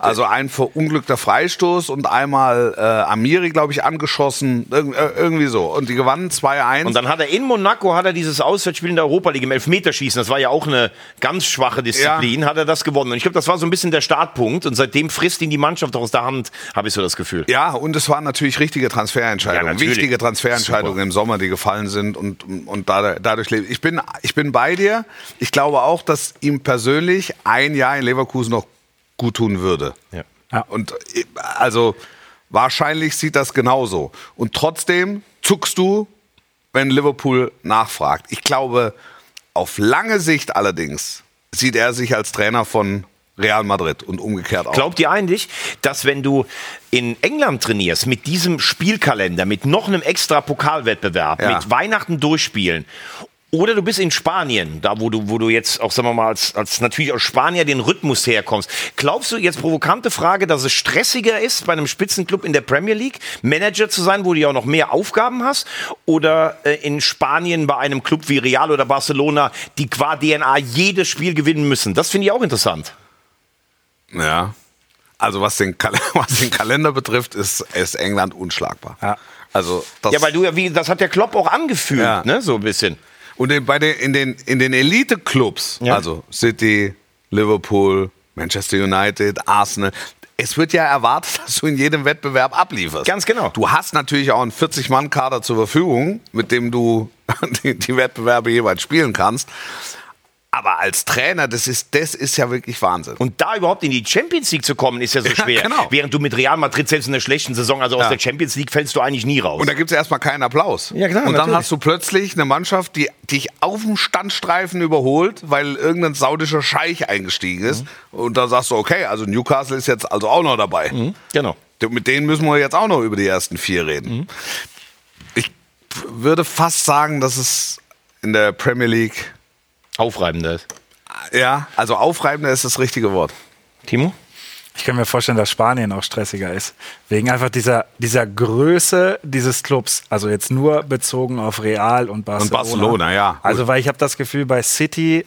Also ein verunglückter Freistoß und einmal äh, Amiri, glaube ich, angeschossen. Irg äh, irgendwie so. Und die gewannen 2-1. Und dann hat er in Monaco hat er dieses Auswärtsspiel in der Europa League im Elfmeterschießen, das war ja auch eine ganz schwache Disziplin, hat er das gewonnen. Und ich glaube, das war so ein bisschen der Startpunkt und seitdem frisst ihn die Mannschaft aus der Hand, habe ich so das Gefühl. Ja, und es waren natürlich richtige Transferentscheidungen, Ja, wichtige Transferentscheidungen Super. im Sommer, die gefallen sind und, und da- dadurch leben. Ich bin, ich bin bei dir. Ich glaube auch, dass ihm persönlich ein Jahr in Leverkusen noch gut tun würde. Ja. Ja. Und äh, also wahrscheinlich sieht das genauso. Und trotzdem zuckst du, wenn Liverpool nachfragt. Ich glaube, auf lange Sicht allerdings sieht er sich als Trainer von Real Madrid und umgekehrt auch. Glaubt ihr eigentlich, dass wenn du in England trainierst, mit diesem Spielkalender, mit noch einem extra Pokalwettbewerb, Ja. mit Weihnachten durchspielen, oder du bist in Spanien, da wo du, wo du jetzt auch, sagen wir mal, als, als natürlich aus Spanier den Rhythmus herkommst. Glaubst du, jetzt provokante Frage, dass es stressiger ist, bei einem Spitzenclub in der Premier League Manager zu sein, wo du ja auch noch mehr Aufgaben hast? Oder äh, in Spanien bei einem Club wie Real oder Barcelona, die qua DNA jedes Spiel gewinnen müssen? Das finde ich auch interessant. Ja. Also was den, Kal was den Kalender betrifft, ist, ist England unschlagbar. Ja. Also das Ja, weil du ja, wie, das hat der Klopp auch angefühlt, Ja. ne, so ein bisschen. Und in, bei den, in den, in den Elite-Clubs, Ja. also City, Liverpool, Manchester United, Arsenal, es wird ja erwartet, dass du in jedem Wettbewerb ablieferst. Ganz genau. Du hast natürlich auch einen 40-Mann-Kader zur Verfügung, mit dem du die, die Wettbewerbe jeweils spielen kannst. Aber als Trainer, das ist, das ist ja wirklich Wahnsinn. Und da überhaupt in die Champions League zu kommen, ist ja so schwer. genau. Während du mit Real Madrid selbst in der schlechten Saison, also aus Ja. der Champions League, fällst du eigentlich nie raus. Und da gibt es erstmal keinen Applaus. Ja, klar, Und dann natürlich. hast du plötzlich eine Mannschaft, die dich auf dem Standstreifen überholt, weil irgendein saudischer Scheich eingestiegen ist. Mhm. Und dann sagst du, okay, also Newcastle ist jetzt also auch noch dabei. genau. Mit denen müssen wir jetzt auch noch über die ersten vier reden. Mhm. Ich würde fast sagen, dass es in der Premier League, Aufreibender ist. ja, also aufreibender ist das richtige Wort. Timo? Ich kann mir vorstellen, dass Spanien auch stressiger ist. Wegen einfach dieser, dieser Größe dieses Clubs. Also jetzt nur bezogen auf Real und Barcelona. Barcelona, ja. Also, weil ich habe das Gefühl, bei City,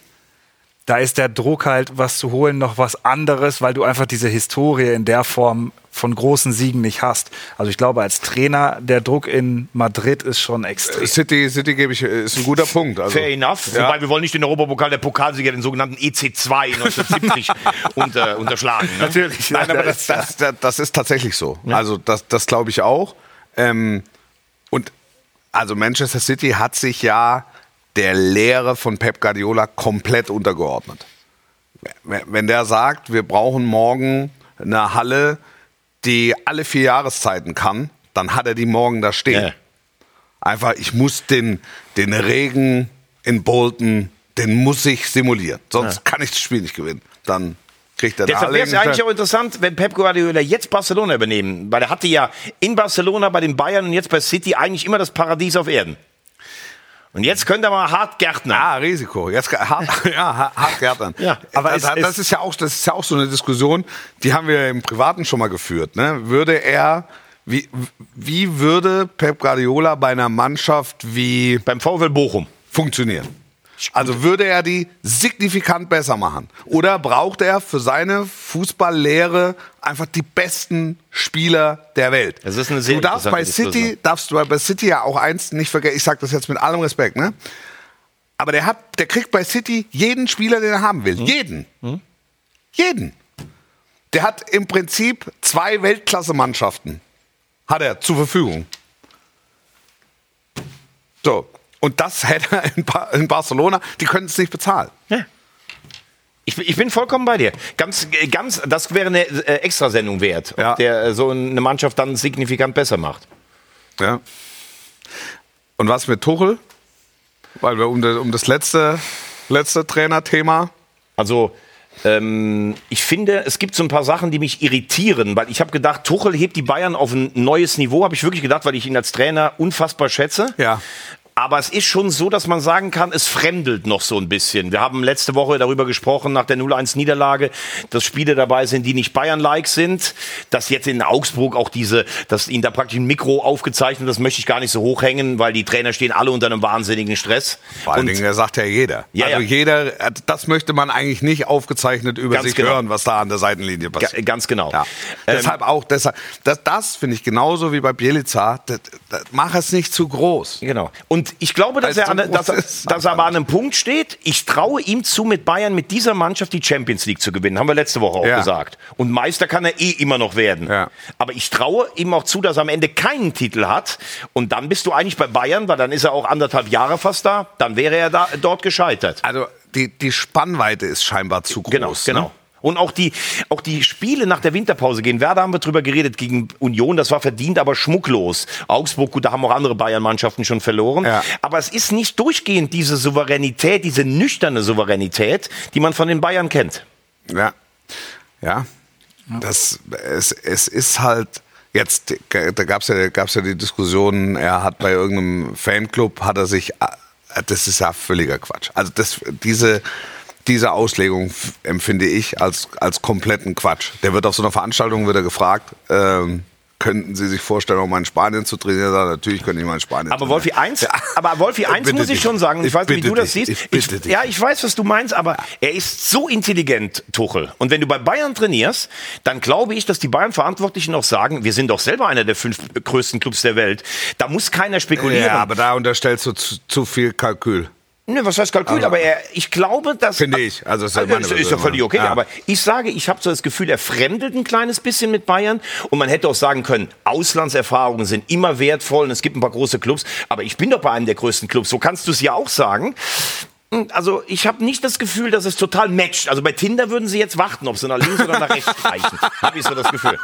da ist der Druck halt, was zu holen, noch was anderes, weil du einfach diese Historie in der Form von großen Siegen nicht hast. Also ich glaube, als Trainer, der Druck in Madrid ist schon extrem. City, City gebe ich, ist ein guter Punkt. Also, Fair enough. Ja. Wobei wir wollen nicht den Europapokal der Pokalsieger, den sogenannten EC2 1970 unter, unterschlagen. Ne? Natürlich. Nein, aber das, das, das, das ist tatsächlich so. Also das, das glaube ich auch. Ähm, und also Manchester City hat sich ja der Lehre von Pep Guardiola komplett untergeordnet. Wenn der sagt, wir brauchen morgen eine Halle, die alle vier Jahreszeiten kann, dann hat er die morgen da stehen. Ja. Einfach, ich muss den, den Regen in Bolton, den muss ich simulieren. Sonst kann ich das Spiel nicht gewinnen. Dann kriegt er Deshalb wäre es ja eigentlich auch interessant, wenn Pep Guardiola jetzt Barcelona übernehmen, weil er hatte ja in Barcelona bei den Bayern und jetzt bei City eigentlich immer das Paradies auf Erden. Und jetzt könnte mal hart Gärtner. Ah, Risiko. Jetzt hart, ja, hart Gärtnern. Ja, aber aber es das, das ist- ist ja auch, das ist ja auch so eine Diskussion, die haben wir im Privaten schon mal geführt. Ne? Würde er Wie, wie würde Pep Guardiola bei einer Mannschaft wie Beim VfL Bochum. funktionieren? Also würde er die signifikant besser machen? Oder braucht er für seine Fußballlehre einfach die besten Spieler der Welt? Das ist eine sehr du darfst bei City, darfst du bei City ja auch eins nicht vergessen, ich sage das jetzt mit allem Respekt, ne? Aber der hat, der kriegt bei City jeden Spieler, den er haben will. Hm? Jeden. Jeden. Der hat im Prinzip zwei Weltklasse-Mannschaften. Hat er zur Verfügung. So. Und das hätte er in, ba in Barcelona, die können es nicht bezahlen. Ich, bin- ich bin vollkommen bei dir. Ganz, ganz, das wäre eine äh, Extrasendung wert, ob Ja. der äh, so eine Mannschaft dann signifikant besser macht. Ja. Und was mit Tuchel? Weil wir um, das- um das letzte, letzte Trainerthema. Also ähm, ich finde, es gibt so ein paar Sachen, die mich irritieren, weil ich habe gedacht, Tuchel hebt die Bayern auf ein neues Niveau, habe ich wirklich gedacht, weil ich ihn als Trainer unfassbar schätze. Ja. Aber es ist schon so, dass man sagen kann, es fremdelt noch so ein bisschen. Wir haben letzte Woche darüber gesprochen, nach der 0-1-Niederlage, dass Spiele dabei sind, die nicht Bayern-like sind. Dass jetzt in Augsburg auch diese, dass ihnen da praktisch ein Mikro aufgezeichnet, das möchte ich gar nicht so hochhängen, weil die Trainer stehen alle unter einem wahnsinnigen Stress. Vor allen Dingen, das sagt ja jeder. Ja, also ja. jeder, das möchte man eigentlich nicht aufgezeichnet über Ganz sich genau. hören, was da an der Seitenlinie Ga- passiert. ganz genau. Ja. Ähm, deshalb auch, deshalb, das, das finde ich genauso wie bei Bielica. Das, das, mach es nicht zu groß. Genau. Und ich glaube, dass, er, an, dass, dass er aber an einem Punkt steht. Ich traue ihm zu, mit Bayern, mit dieser Mannschaft die Champions League zu gewinnen. Haben wir letzte Woche auch Ja. gesagt. Und Meister kann er eh immer noch werden. Ja. Aber ich traue ihm auch zu, dass er am Ende keinen Titel hat. Und dann bist du eigentlich bei Bayern, weil dann ist er auch anderthalb Jahre fast da. Dann wäre er da, dort gescheitert. Also die, die Spannweite ist scheinbar zu groß. Genau, genau. Ne? Und auch die, auch die Spiele nach der Winterpause gegen Werder haben wir drüber geredet, gegen Union, das war verdient, aber schmucklos. Augsburg, gut, da haben auch andere Bayern-Mannschaften schon verloren. Ja. Aber es ist nicht durchgehend diese Souveränität, diese nüchterne Souveränität, die man von den Bayern kennt. Ja. Ja. Das, es, es ist halt. Jetzt, da gab es ja, gab's ja die Diskussion, er hat bei irgendeinem Fanclub, hat er sich, äh, das ist ja völliger Quatsch. Also das, diese, diese Auslegung empfinde ich als, als kompletten Quatsch. Der wird auf so einer Veranstaltung wieder gefragt, ähm, könnten Sie sich vorstellen, auch mal in Spanien zu trainieren? Er, natürlich könnte ich mal in Spanien Aber trainieren. Wolfi, eins, aber Wolfi, eins Bitte muss ich dich. schon sagen, ich, Ich weiß nicht, wie du das dich. siehst. Ich bitte dich. ja, ich weiß, was du meinst, aber er ist so intelligent, Tuchel. Und wenn du bei Bayern trainierst, dann glaube ich, dass die Bayern-Verantwortlichen auch sagen, wir sind doch selber einer der fünf größten Clubs der Welt. Da muss keiner spekulieren. Ja, aber da unterstellst du zu, zu viel Kalkül. Nö, was heißt Kalkül? Also- aber er, ich glaube, dass. Finde ich. Also ist ja meine ist, ja völlig okay. Ja. Aber ich sage, ich habe so das Gefühl, er fremdelt ein kleines bisschen mit Bayern. Und man hätte auch sagen können, Auslandserfahrungen sind immer wertvoll und es gibt ein paar große Clubs. Aber ich bin doch bei einem der größten Clubs. So kannst du es ja auch sagen. Also ich habe nicht das Gefühl, dass es total matcht. Also bei Tinder würden sie jetzt warten, ob sie nach links oder nach rechts streichen. Habe ich so das Gefühl.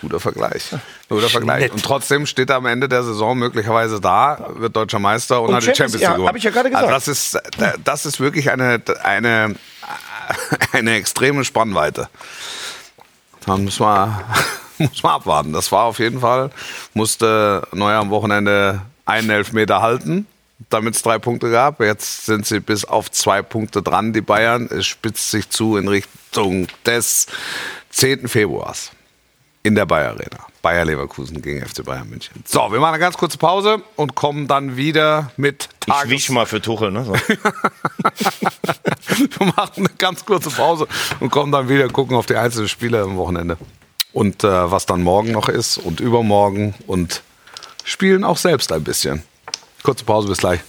Guter Vergleich. Guter Vergleich. Und trotzdem steht er am Ende der Saison möglicherweise da, wird deutscher Meister und, Und hat die Champions- League ja, gewonnen. hab ich ja gerade gesagt. Also das ist, das ist wirklich eine, eine, eine extreme Spannweite. Dann muss man, muss man abwarten. Das war auf jeden Fall, musste Neuer am Wochenende einen Elfmeter halten, damit es drei Punkte gab. Jetzt sind sie bis auf zwei Punkte dran, die Bayern. Es spitzt sich zu in Richtung des 10. Februars in der Bayer Arena. Bayer Leverkusen gegen FC Bayern München. So, wir machen eine ganz kurze Pause und kommen dann wieder mit Ich Tages wisch mal für Tuchel. Ne? So. wir machen eine ganz kurze Pause und kommen dann wieder gucken auf die einzelnen Spiele am Wochenende. Und äh, was dann morgen noch ist und übermorgen und spielen auch selbst ein bisschen. Kurze Pause, bis gleich.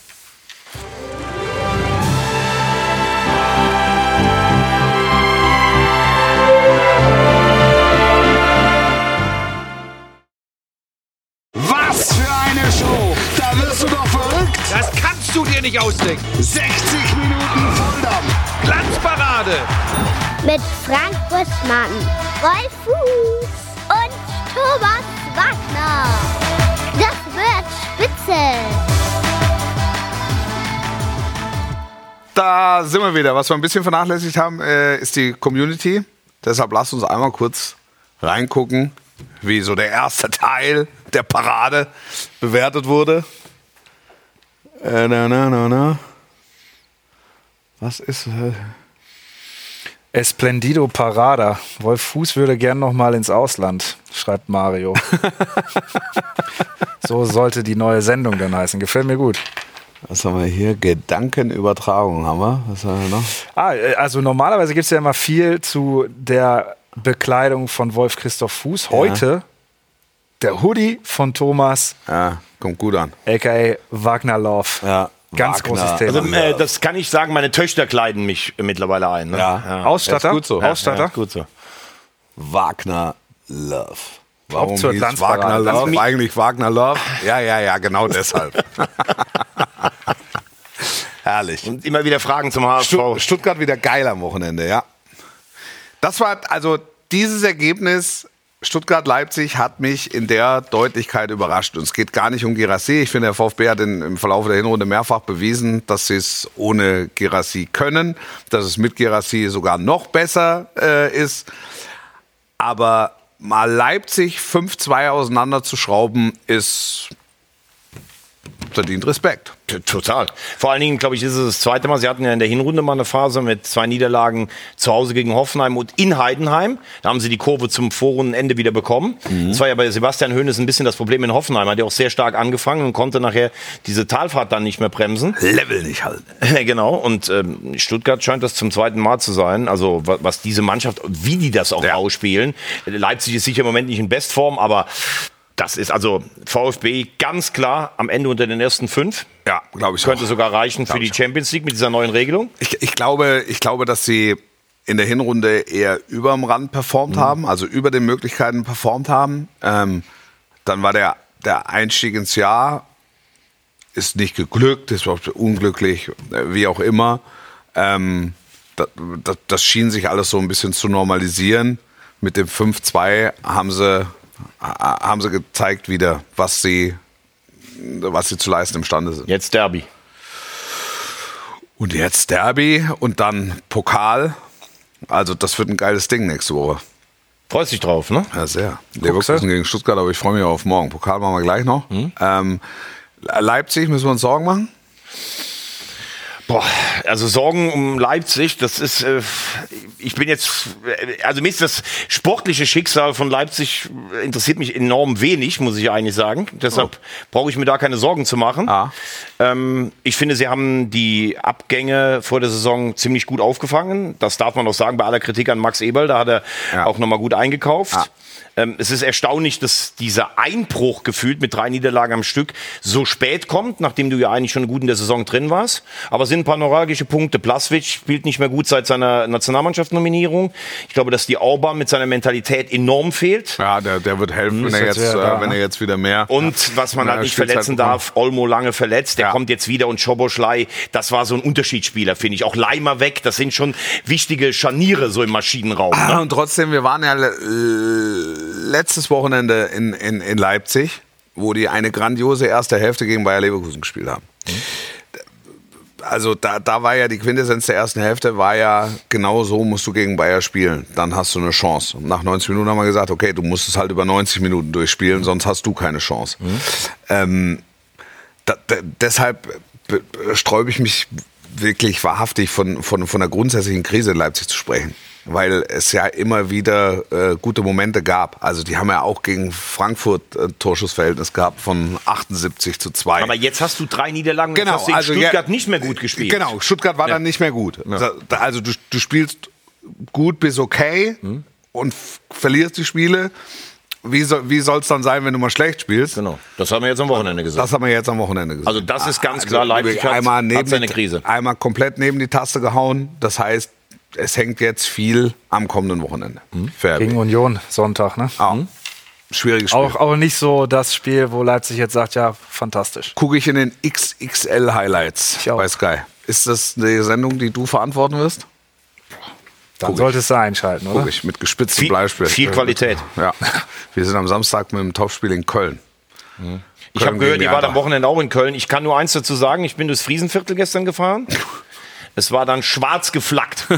Was für eine Show! Da wirst du doch verrückt! Das kannst du dir nicht ausdenken. 60 Minuten Volldampf! Glanzparade. Mit Frank Buschmann, Wolf Fuß und Thomas Wagner. Das wird spitze. Da sind wir wieder. Was wir ein bisschen vernachlässigt haben, äh, ist die Community. Deshalb lasst uns einmal kurz reingucken, wie so der erste Teil der Parade bewertet wurde. Äh, na, na, na, na. Was ist. Äh, Esplendido Parada. Wolf Fuß würde gern noch mal ins Ausland. schreibt Mario. so sollte die neue Sendung dann heißen. Gefällt mir gut. Was haben wir hier? Gedankenübertragung haben wir. Was haben wir noch? Ah, äh, also normalerweise gibt es ja immer viel zu der Bekleidung von Wolf Christoph Fuß. Heute der Hoodie von Thomas, Ja, kommt gut an. aka Wagner Love. Ja, Ganz Wagner. großes Thema. Also, äh, das kann ich sagen, meine Töchter kleiden mich mittlerweile ein. Ne? Ja. Ausstatter? ist gut so. Ausstatter? Ja, gut so. Wagner Love. Warum hieß. Wagner Love? Eigentlich Wagner Love? Ja, ja, ja, genau deshalb. Herrlich. Und immer wieder Fragen zum HSV. Stu Stuttgart wieder geil am Wochenende, ja. Das war, also dieses Ergebnis, Stuttgart-Leipzig, hat mich in der Deutlichkeit überrascht. Und es geht gar nicht um Girassi. Ich finde, der VfB hat in, im Verlauf der Hinrunde mehrfach bewiesen, dass sie es ohne Girassi können, dass es mit Girassi sogar noch besser äh, ist. Aber mal Leipzig 5-2 auseinanderzuschrauben, ist verdient Respekt. Total. Vor allen Dingen, glaube ich, ist es das zweite Mal. Sie hatten ja in der Hinrunde mal eine Phase mit zwei Niederlagen zu Hause gegen Hoffenheim und in Heidenheim. Da haben sie die Kurve zum Vorrundenende wieder bekommen. Das war ja bei Sebastian Hoeneß ein bisschen das Problem in Hoffenheim. Hat ja auch sehr stark angefangen und konnte nachher diese Talfahrt dann nicht mehr bremsen. Level nicht halten. genau. Und ähm, Stuttgart scheint das zum zweiten Mal zu sein. Also wa- was diese Mannschaft, wie die das auch ausspielen. Leipzig ist sicher im Moment nicht in Bestform, aber das ist also VfB ganz klar am Ende unter den ersten fünf. Ja, glaube ich Könnte auch. sogar reichen für Glaub die ich auch. Champions League mit dieser neuen Regelung. Ich, ich, glaube, ich glaube, dass sie in der Hinrunde eher überm Rand performt haben, also über den Möglichkeiten performt haben. Ähm, dann war der, der Einstieg ins Jahr ist nicht geglückt, ist überhaupt unglücklich, wie auch immer. Ähm, das, das, das schien sich alles so ein bisschen zu normalisieren. Mit dem 5-2 haben sie, haben sie gezeigt wieder, was sie, was sie zu leisten imstande sind. Jetzt Derby. Und jetzt Derby und dann Pokal. Also das wird ein geiles Ding nächste Woche. Freust dich drauf, ne? Ja, sehr. Leverkusen gegen Stuttgart, aber ich freue mich auch auf morgen. Pokal machen wir gleich noch. Ähm, Leipzig müssen wir uns Sorgen machen. Boah, also Sorgen um Leipzig, das ist, äh, ich bin jetzt, äh, also mir ist das sportliche Schicksal von Leipzig äh, interessiert mich enorm wenig, muss ich eigentlich sagen. Deshalb brauche ich mir da keine Sorgen zu machen. Ah. Ähm, ich finde, sie haben die Abgänge vor der Saison ziemlich gut aufgefangen. Das darf man auch sagen bei aller Kritik an Max Eberl, da hat er Ja. auch nochmal gut eingekauft. Ah. Ähm, es ist erstaunlich, dass dieser Einbruch gefühlt mit drei Niederlagen am Stück so spät kommt, nachdem du ja eigentlich schon gut in der Saison drin warst. Aber es sind ein paar neuralgische Punkte. Plaswitz spielt nicht mehr gut seit seiner Nationalmannschaftsnominierung. Ich glaube, dass die Orban mit seiner Mentalität enorm fehlt. Ja, der, der wird helfen, wenn, er jetzt äh, wenn ne? er jetzt wieder mehr. Und was man halt nicht verletzen darf, Olmo lange verletzt, der Ja. kommt jetzt wieder und Schoboschlei, das war so ein Unterschiedsspieler, finde ich. Auch Leimer weg, das sind schon wichtige Scharniere so im Maschinenraum. Ne? Ah, Und trotzdem, wir waren ja le- letztes Wochenende in, in, in Leipzig, wo die eine grandiose erste Hälfte gegen Bayer Leverkusen gespielt haben. Also da, da war ja die Quintessenz der ersten Hälfte, war ja genau so musst du gegen Bayer spielen. Dann hast du eine Chance. Und nach 90 Minuten haben wir gesagt, okay, du musst es halt über 90 Minuten durchspielen, sonst hast du keine Chance. Ähm, da, da, deshalb be- be- sträube ich mich wirklich wahrhaftig von, von, von der grundsätzlichen Krise in Leipzig zu sprechen. Weil es ja immer wieder äh, gute Momente gab. Also die haben ja auch gegen Frankfurt ein Torschussverhältnis gehabt von 78 zu 2. Aber jetzt hast du drei Niederlagen und Genau, jetzt hast also Stuttgart ja, nicht mehr gut gespielt. Genau, Stuttgart war dann nicht mehr gut. Da- Also du, du spielst gut bis okay Hm. und verlierst die Spiele. Wie, soll es dann sein, wenn du mal schlecht spielst? Genau, das haben wir jetzt am Wochenende gesagt. Das haben wir jetzt am Wochenende gesehen. Also das ist ganz klar, Leipzig hat- einmal hat neben seine die- Krise. Einmal komplett neben die Taste gehauen. Das heißt, es hängt jetzt viel am kommenden Wochenende. Hm. Fair Gegen Union Sonntag, ne? ah, Schwieriges Spiel. Auch, auch nicht so das Spiel, wo Leipzig jetzt sagt, ja, fantastisch. Gucke ich in den XXL Highlights bei Sky. Ist das eine Sendung, die du verantworten wirst? Dann Guck solltest du einschalten, oder? Gucke ich mit gespitztem Viel- Bleistift. viel Qualität. Ja. Wir sind am Samstag mit dem Topspiel in Köln. Ich habe gehört, ihr wart am. Wochenende auch in Köln. Ich kann nur eins dazu sagen, ich bin durchs Friesenviertel gestern gefahren. Es war dann schwarz geflaggt.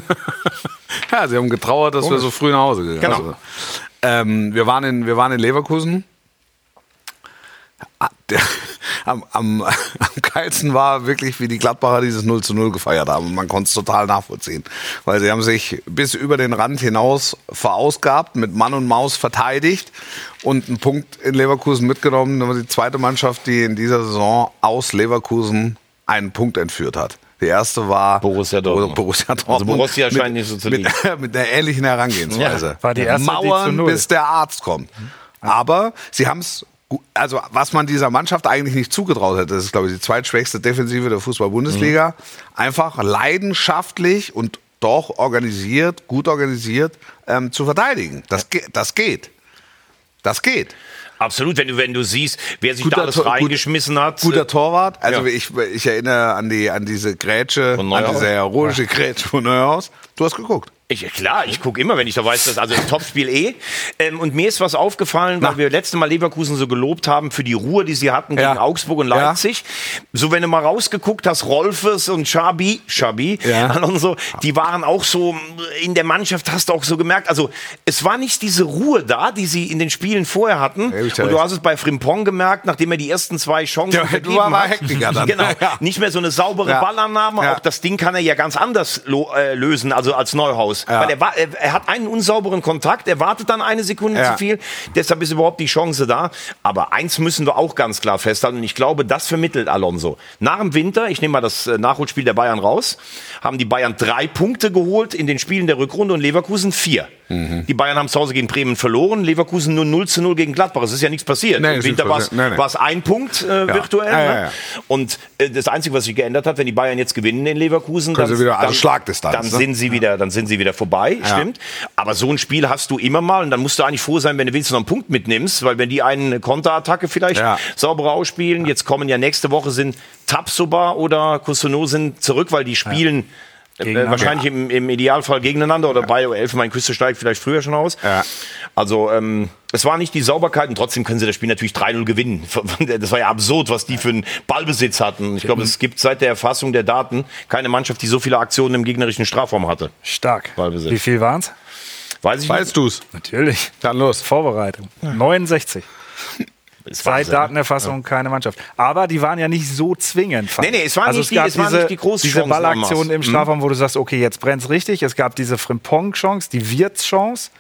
Ja, sie haben getrauert, dass wir so früh nach Hause gegangen Genau. sind. Ähm, wir, waren in, wir waren in Leverkusen. Ah, am, am, am geilsten war wirklich, wie die Gladbacher dieses 0 zu 0 gefeiert haben. Und man konnte es total nachvollziehen. Weil sie haben sich bis über den Rand hinaus verausgabt, mit Mann und Maus verteidigt und einen Punkt in Leverkusen mitgenommen. Das war die zweite Mannschaft, die in dieser Saison aus Leverkusen einen Punkt entführt hat. Die erste war Borussia Dortmund. Borussia Dortmund. Also Borussia scheint mit, nicht so zu mit, liegen. mit einer ähnlichen Herangehensweise. Ja, war die erste, die Mauern, null. bis der Arzt kommt. Aber sie haben es, also was man dieser Mannschaft eigentlich nicht zugetraut hätte, das ist, glaube ich, die zweitschwächste Defensive der Fußball-Bundesliga, einfach leidenschaftlich und doch organisiert, gut organisiert ähm, zu verteidigen. Das, ge das geht. Das geht. Absolut, wenn du, wenn du siehst, wer sich da alles Tor- gut- reingeschmissen hat. Guter Torwart. Also Ja. ich, ich erinnere an die an diese Grätsche, Von an diese heroische Grätsche von Neuhaus. Du hast geguckt. Ich, klar, ich gucke immer, wenn ich da weiß, dass also Topspiel eh. Ähm, und mir ist was aufgefallen, weil Na. wir letzte Mal Leverkusen so gelobt haben für die Ruhe, die sie hatten Ja. gegen Augsburg und Ja. Leipzig. So, wenn du mal rausgeguckt hast, Rolfes und Schabi, Schabi, Ja. und so, die waren auch so in der Mannschaft, hast du auch so gemerkt. Also, es war nicht diese Ruhe da, die sie in den Spielen vorher hatten. Ja, und du hast es bei Frimpong gemerkt, nachdem er die ersten zwei Chancen Ja, vergeben war- hat. Hektiker dann. Genau. Ja. Nicht mehr so eine saubere Ja. Ballannahme. Ja. Auch das Ding kann er ja ganz anders äh, lösen, also als Neuhaus. Ja. Weil er, war, er, er hat einen unsauberen Kontakt, er wartet dann eine Sekunde Ja. zu viel. Deshalb ist überhaupt die Chance da. Aber eins müssen wir auch ganz klar festhalten. Und ich glaube, das vermittelt Alonso. Nach dem Winter, ich nehme mal das äh, Nachholspiel der Bayern raus, haben die Bayern drei Punkte geholt in den Spielen der Rückrunde und Leverkusen vier. Mhm. Die Bayern haben zu Hause gegen Bremen verloren, Leverkusen nur 0 zu 0 gegen Gladbach. Es ist ja nichts passiert. Nee, Im Winter war es ein Punkt äh, virtuell. Ja, ja, ne? ja. Und äh, das Einzige, was sich geändert hat, wenn die Bayern jetzt gewinnen in Leverkusen, Können sie wieder an dann, Schlagdistanz, dann ne? sind sie wieder, dann sind sie wieder vorbei, stimmt. Aber so ein Spiel hast du immer mal und dann musst du eigentlich froh sein, wenn du wenigstens noch einen Punkt mitnimmst, weil wenn die eine Konterattacke vielleicht Ja. sauberer ausspielen, jetzt kommen ja nächste Woche sind Tapsoba oder Kusuno sind zurück, weil die spielen äh, Gegeneinander. wahrscheinlich im, im Idealfall gegeneinander oder bei Elfenbein-Küste steigt vielleicht früher schon aus. Ja. Also ähm, es war nicht die Sauberkeit und trotzdem können sie das Spiel natürlich 3-0 gewinnen. Das war ja absurd, was die für einen Ballbesitz hatten. Ich glaube, es gibt seit der Erfassung der Daten keine Mannschaft, die so viele Aktionen im gegnerischen Strafraum hatte. Stark. Ballbesitz. Wie viel waren es? Weiß ich Weißt du's? Natürlich. Dann los. Vorbereitung. 69. Ist Seit ne? Datenerfassung keine Mannschaft. Aber die waren ja nicht so zwingend. fand Nee, nee, es waren nicht die- gab es waren diese, nicht die großen Diese Ballaktion im Strafraum, wo du sagst, okay, jetzt brennt's richtig. Es gab diese Frimpong-Chance, die Wirtz-Chance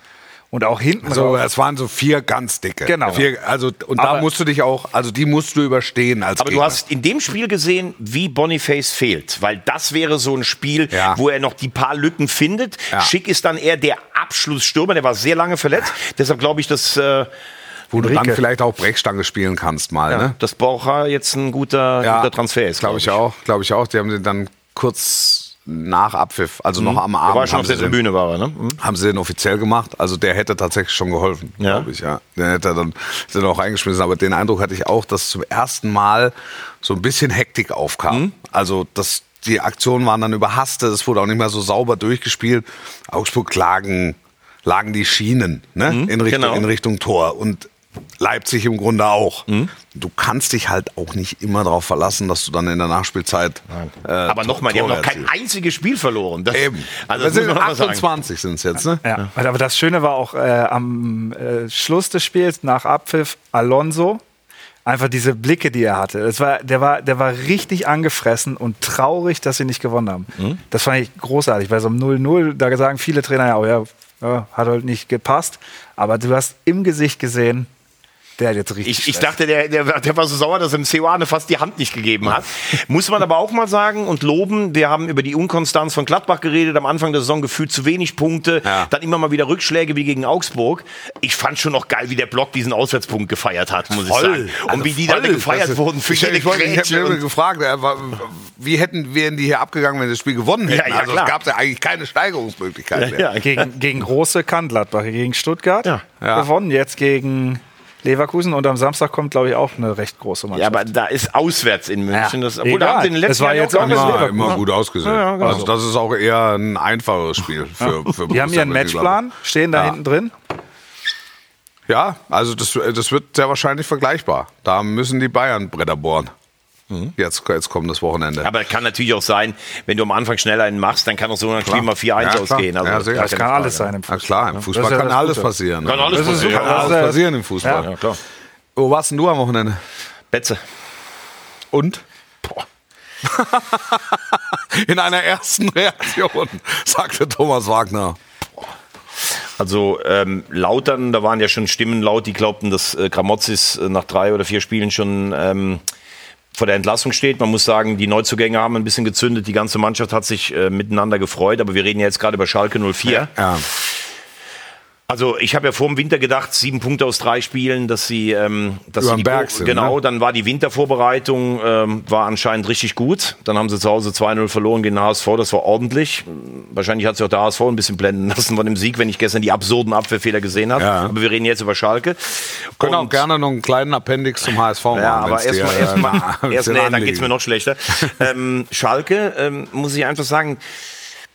und auch hinten So, raus. es waren so vier ganz dicke. Genau. Vier, also, und da Aber- musst du dich auch, also die musst du überstehen als Aber du Gegner. hast in dem Spiel gesehen, wie Boniface fehlt. Weil das wäre so ein Spiel, Ja. wo er noch die paar Lücken findet. Ja. Schick ist dann eher der Abschlussstürmer. Der war sehr lange verletzt. Deshalb glaube ich, dass, äh, wo du dann Enrique. vielleicht auch Brechstange spielen kannst mal. Ne? dass Borja jetzt ein guter, guter Transfer ist. Glaube ich auch. Glaube ich auch. Die haben sie dann kurz nach Abpfiff, also noch am Abend, war schon auf der den, Tribüne, war er, ne? Mhm. haben sie den offiziell gemacht. Also der hätte tatsächlich schon geholfen, Ja. glaube ich. Ja. Den hätte er dann, sind auch eingeschmissen. Aber den Eindruck hatte ich auch, dass zum ersten Mal so ein bisschen Hektik aufkam. Mhm. Also das, die Aktionen waren dann überhastet. Es wurde auch nicht mehr so sauber durchgespielt. Augsburg lagen, lagen die Schienen ne? in, Richtung, genau. in Richtung Tor. Und Leipzig im Grunde auch. Mhm. Du kannst dich halt auch nicht immer darauf verlassen, dass du dann in der Nachspielzeit. Äh, Aber nochmal, die haben noch kein einziges Spiel verloren. Das, Eben. Also das sind man auch mal sagen. 28 sind es jetzt, ne? Ja. Aber das Schöne war auch äh, am äh, Schluss des Spiels, nach Abpfiff, Alonso. Einfach diese Blicke, die er hatte. Das war, der, war, der war richtig angefressen und traurig, dass sie nicht gewonnen haben. Mhm. Das fand ich großartig. Bei so einem 0-0, da sagen viele Trainer ja, oh ja, ja, hat halt nicht gepasst. Aber du hast im Gesicht gesehen, der hat jetzt richtig. Ich, ich dachte, der, der, der war so sauer, dass ihm Seoane fast die Hand nicht gegeben hat. Muss man aber auch mal sagen und loben, wir haben über die Unkonstanz von Gladbach geredet, am Anfang der Saison gefühlt zu wenig Punkte, Ja. dann immer mal wieder Rückschläge wie gegen Augsburg. Ich fand schon noch geil, wie der Block diesen Auswärtspunkt gefeiert hat, muss ich sagen. Und wie die da Also Voll. gefeiert Das- wurden für ich, jede ich, wollte- ich habe mir gefragt, äh, wie hätten wären die hier abgegangen, wenn sie das Spiel gewonnen hätten? Ja, ja, also klar. es gab ja eigentlich keine Steigerungsmöglichkeit mehr. ja, gegen, gegen große kann Gladbach, gegen Stuttgart Ja. Ja. gewonnen, jetzt gegen Leverkusen und am Samstag kommt, glaube ich, auch eine recht große Mannschaft. ja, aber da ist auswärts in München. Ja, Das, obwohl, da egal. haben sie in den letzten Es war Jahren jetzt auch. Immer, immer gut ausgesehen. Ja, ja, genau. Also das ist auch eher ein einfaches Spiel für, für die haben ihren Matchplan, stehen da Ja. hinten drin. Ja, also das, das wird sehr wahrscheinlich vergleichbar. Da müssen die Bayern Bretter bohren. Mhm. Jetzt, jetzt kommt das Wochenende. Aber kann natürlich auch sein, wenn du am Anfang schneller einen machst, dann kann auch so ein Spiel mal 4-1 Ja, ausgehen. Also Ja, das Das kann Frage. alles sein im Fußball. klar, im Fußball ja kann alles passieren. Kann alles passieren. Kann alles Ja. passieren im Fußball. Ja, klar. Wo warst denn du am Wochenende? Betze. Und? Boah. In einer ersten Reaktion sagte Thomas Wagner. Also ähm, Lautern, da waren ja schon Stimmen laut, die glaubten, dass äh, Gramozis äh, nach drei oder vier Spielen schon ähm, vor der Entlassung steht. Man muss sagen, die Neuzugänge haben ein bisschen gezündet. Die ganze Mannschaft hat sich äh, miteinander gefreut. Aber wir reden ja jetzt gerade über Schalke 04. Ja. Also ich habe ja vor dem Winter gedacht, sieben Punkte aus drei Spielen, dass sie, ähm, dass Überm sie die Berg sind, genau. ne? Dann war die Wintervorbereitung ähm, war anscheinend richtig gut. Dann haben sie zu Hause 2-0 verloren gegen den HSV. Das war ordentlich. Wahrscheinlich hat sich auch der HSV ein bisschen blenden lassen von dem Sieg, wenn ich gestern die absurden Abwehrfehler gesehen habe. Ja. Aber wir reden jetzt über Schalke. Können auch gerne noch einen kleinen Appendix zum HSV machen. ja, aber erstmal, äh, erstmal, erst, nee, dann geht's mir noch schlechter. ähm, Schalke, ähm, muss ich einfach sagen,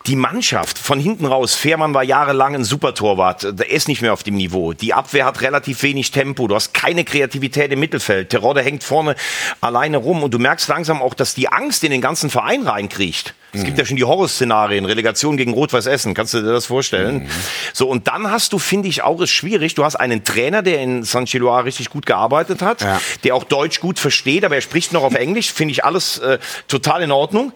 die Mannschaft von hinten raus, Fährmann war jahrelang ein Supertorwart, der ist nicht mehr auf dem Niveau. Die Abwehr hat relativ wenig Tempo, du hast keine Kreativität im Mittelfeld. Terodde hängt vorne alleine rum und du merkst langsam auch, dass die Angst in den ganzen Verein reinkriecht. Es gibt ja schon die Horrorszenarien, Relegation gegen Rot-Weiß Essen, kannst du dir das vorstellen? So, und dann hast du, finde ich, auch ist schwierig, du hast einen Trainer, der in San Chiloa richtig gut gearbeitet hat, Ja. der auch Deutsch gut versteht, aber er spricht noch auf Englisch, finde ich alles äh, total in Ordnung.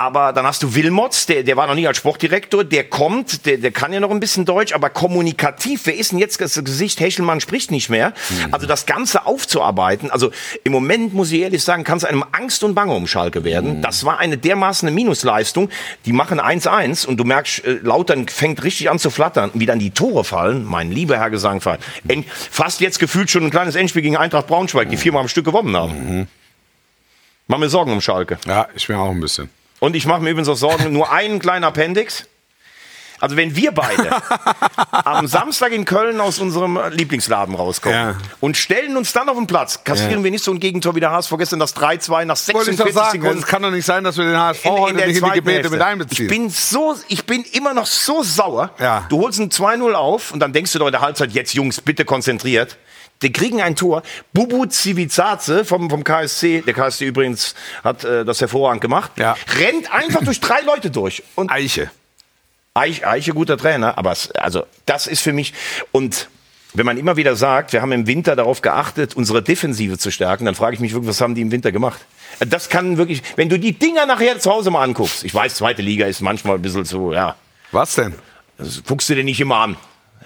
Aber dann hast du Wilmots, der, der war noch nie als Sportdirektor, der kommt, der, der kann ja noch ein bisschen Deutsch, aber kommunikativ, wer ist denn jetzt das Gesicht? Hechelmann spricht nicht mehr. Also das Ganze aufzuarbeiten, also im Moment muss ich ehrlich sagen, kann es einem Angst und Bange um Schalke werden. Das war eine dermaßen eine Minusleistung. Die machen 1-1 und du merkst, äh, Lautern fängt richtig an zu flattern. Wie dann die Tore fallen, mein lieber Herr Gesangverein. End- Fast jetzt gefühlt schon ein kleines Endspiel gegen Eintracht Braunschweig, die viermal am Stück gewonnen haben. Mach mir Sorgen um Schalke. Ja, ich mir auch ein bisschen. Und ich mache mir übrigens auch Sorgen, nur einen kleinen Appendix. Also wenn wir beide am Samstag in Köln aus unserem Lieblingsladen rauskommen Ja. und stellen uns dann auf den Platz, kassieren Ja. wir nicht so ein Gegentor wie der HSV gestern, das 3-2 nach Wollte ich 46 doch sagen, Sekunden. es kann doch nicht sein, dass wir den HSV in, heute in der nicht in die Gebete Hälfte. mit einbeziehen. Ich bin so, ich bin immer noch so sauer. Ja. Du holst ein 2-0 auf und dann denkst du doch in der Halbzeit, jetzt Jungs, bitte konzentriert. Die kriegen ein Tor. Bubu Civizaze vom, vom KSC, der KSC übrigens hat äh, das hervorragend gemacht, Ja. rennt einfach durch drei Leute durch. Und Eiche. Eich, Eiche guter Trainer, aber es, also das ist für mich und wenn man immer wieder sagt, wir haben im Winter darauf geachtet, unsere Defensive zu stärken, dann frage ich mich wirklich, was haben die im Winter gemacht? Das kann wirklich, wenn du die Dinger nachher zu Hause mal anguckst, ich weiß, zweite Liga ist manchmal ein bisschen so, ja, Was denn? das guckst du dir nicht immer an.